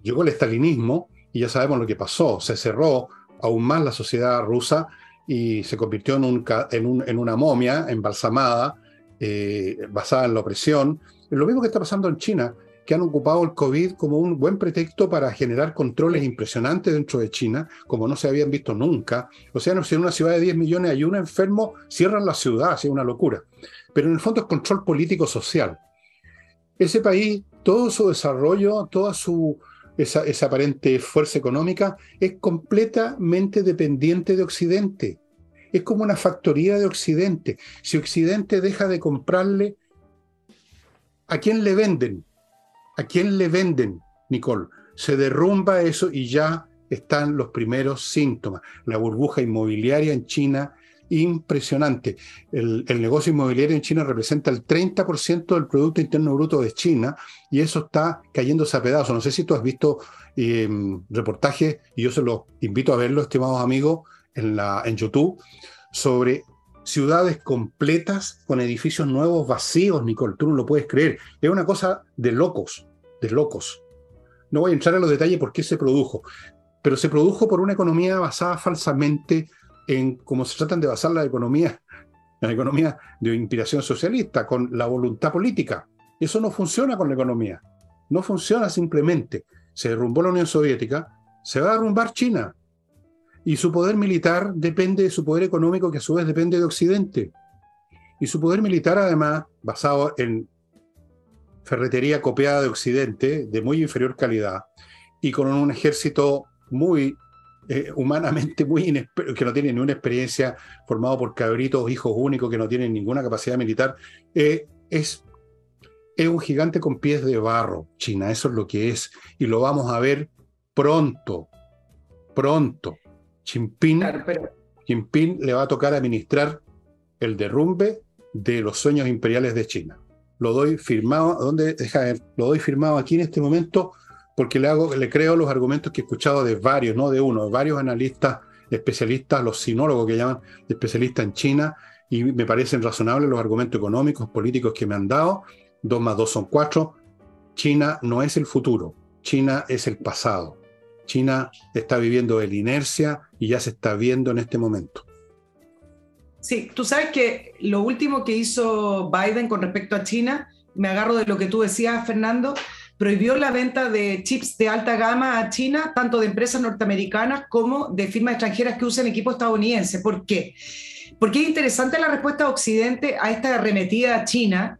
llegó el estalinismo y ya sabemos lo que pasó, se cerró aún más la sociedad rusa y se convirtió en, un, en, una momia embalsamada, eh, basada en la opresión. Lo mismo que está pasando en China, que han ocupado el COVID como un buen pretexto para generar controles impresionantes dentro de China, como no se habían visto nunca. O sea, si en una ciudad de 10 millones hay un enfermo, cierran la ciudad, es una locura. Pero en el fondo es control político social ese país, todo su desarrollo, toda su esa, aparente fuerza económica es completamente dependiente de Occidente. es como una factoría de Occidente. Si Occidente deja de comprarle, ¿a quién le venden? ¿A quién le venden, Nicole? Se derrumba eso y ya están los primeros síntomas. La burbuja inmobiliaria en China, impresionante. El, negocio inmobiliario en China representa el 30% del Producto Interno Bruto de China y eso está cayéndose a pedazos. No sé si tú has visto em, reportajes, y yo se los invito a verlo, estimados amigos, en, YouTube, sobre ciudades completas con edificios nuevos vacíos, Nicole. Tú no lo puedes creer. Es una cosa de locos, de locos. No voy a entrar en los detalles por qué se produjo, pero se produjo por una economía basada falsamente en cómo se tratan de basar la economía, la economía de inspiración socialista, con la voluntad política. Eso no funciona con la economía. No funciona simplemente. Se derrumbó la Unión Soviética, se va a derrumbar China. Y su poder militar depende de su poder económico, que a su vez depende de Occidente. Y su poder militar, además, basado en ferretería copiada de Occidente, de muy inferior calidad, y con un ejército muy eh, humanamente muy inexperto, que no tiene ni una experiencia, formado por cabritos, hijos únicos, que no tienen ninguna capacidad militar, eh, es, es un gigante con pies de barro, China, eso es lo que es, y lo vamos a ver pronto, pronto. Jinping, Jinping le va a tocar administrar el derrumbe de los sueños imperiales de China. Lo doy firmado, ¿dónde? Deja Lo doy firmado aquí en este momento porque le, creo los argumentos que he escuchado de varios, no de uno, de varios analistas, especialistas, los sinólogos que llaman especialistas en China, y me parecen razonables los argumentos económicos, políticos que me han dado. Dos más dos son cuatro. China no es el futuro, China es el pasado. China está viviendo de la inercia y ya se está viendo en este momento. Sí, tú sabes que lo último que hizo Biden con respecto a China, me agarro de lo que tú decías, Fernando, prohibió la venta de chips de alta gama a China, tanto de empresas norteamericanas como de firmas extranjeras que usen equipo estadounidense. ¿Por qué? Porque es interesante la respuesta de Occidente a esta arremetida a China.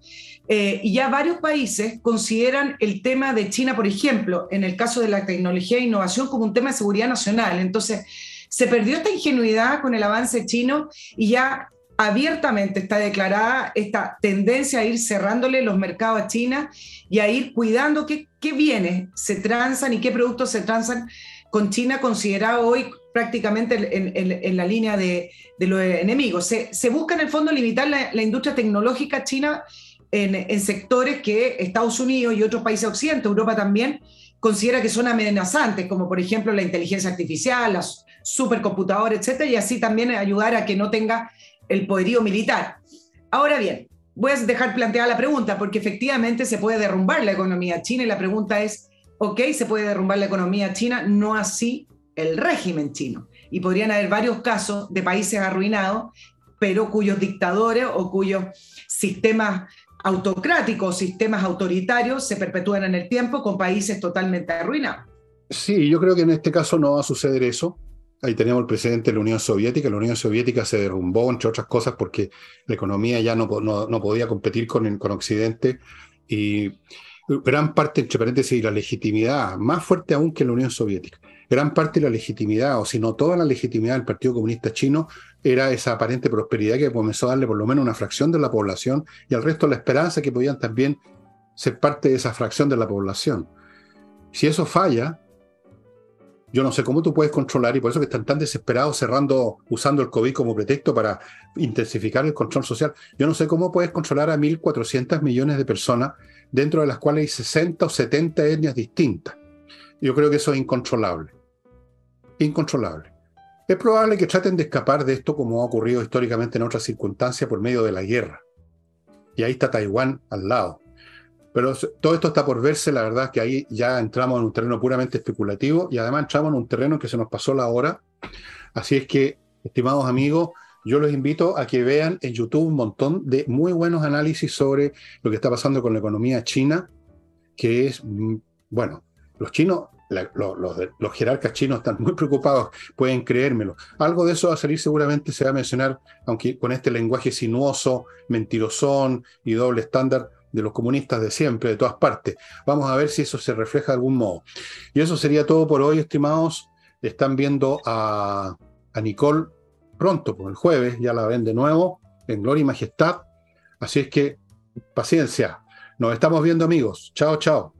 Eh, y ya varios países consideran el tema de China, por ejemplo, en el caso de la tecnología e innovación, como un tema de seguridad nacional. Entonces, se perdió esta ingenuidad con el avance chino y ya abiertamente está declarada esta tendencia a ir cerrándole los mercados a China y a ir cuidando qué, qué bienes se transan y qué productos se transan con China, considerado hoy prácticamente en, la línea de, los enemigos. Se, busca en el fondo limitar la, industria tecnológica china en, sectores que Estados Unidos y otros países occidentales, Europa también, considera que son amenazantes, como por ejemplo la inteligencia artificial, las supercomputadoras, etcétera, y así también ayudar a que no tenga el poderío militar. Ahora bien, voy a dejar planteada la pregunta, porque efectivamente se puede derrumbar la economía china y la pregunta es, ok, se puede derrumbar la economía china, no así el régimen chino. Y podrían haber varios casos de países arruinados, pero cuyos dictadores o cuyos sistemas autocráticos, sistemas autoritarios se perpetúan en el tiempo con países totalmente arruinados. Sí, yo creo que en este caso no va a suceder eso. Ahí teníamos el presidente de la Unión Soviética. La Unión Soviética se derrumbó, entre otras cosas, porque la economía ya no, no, podía competir con, con Occidente. Y gran parte, entre paréntesis, la legitimidad, más fuerte aún que la Unión Soviética, gran parte de la legitimidad, o si no toda la legitimidad del Partido Comunista Chino, era esa aparente prosperidad que comenzó a darle por lo menos una fracción de la población y al resto la esperanza que podían también ser parte de esa fracción de la población. Si eso falla, yo no sé cómo tú puedes controlar, y por eso que están tan desesperados cerrando, usando el COVID como pretexto para intensificar el control social. Yo no sé cómo puedes controlar a 1.400 millones de personas, dentro de las cuales hay 60 o 70 etnias distintas. Yo creo que eso es incontrolable. Incontrolable. Es probable que traten de escapar de esto como ha ocurrido históricamente en otras circunstancias por medio de la guerra. Y ahí está Taiwán al lado. Pero todo esto está por verse, la verdad que ahí ya entramos en un terreno puramente especulativo y además entramos en un terreno en que se nos pasó la hora. Así es que, estimados amigos, yo los invito a que vean en YouTube un montón de muy buenos análisis sobre lo que está pasando con la economía china, que es, mm, bueno, los chinos, los, jerarcas chinos están muy preocupados, pueden creérmelo. Algo de eso va a salir seguramente, se va a mencionar, aunque con este lenguaje sinuoso, mentirosón y doble estándar, de los comunistas de siempre, de todas partes. Vamos a ver si eso se refleja de algún modo. Y eso sería todo por hoy, estimados. Están viendo a, Nicole pronto, pues el jueves, ya la ven de nuevo en Gloria y Majestad. Así es que, paciencia. Nos estamos viendo amigos. Chao, chao.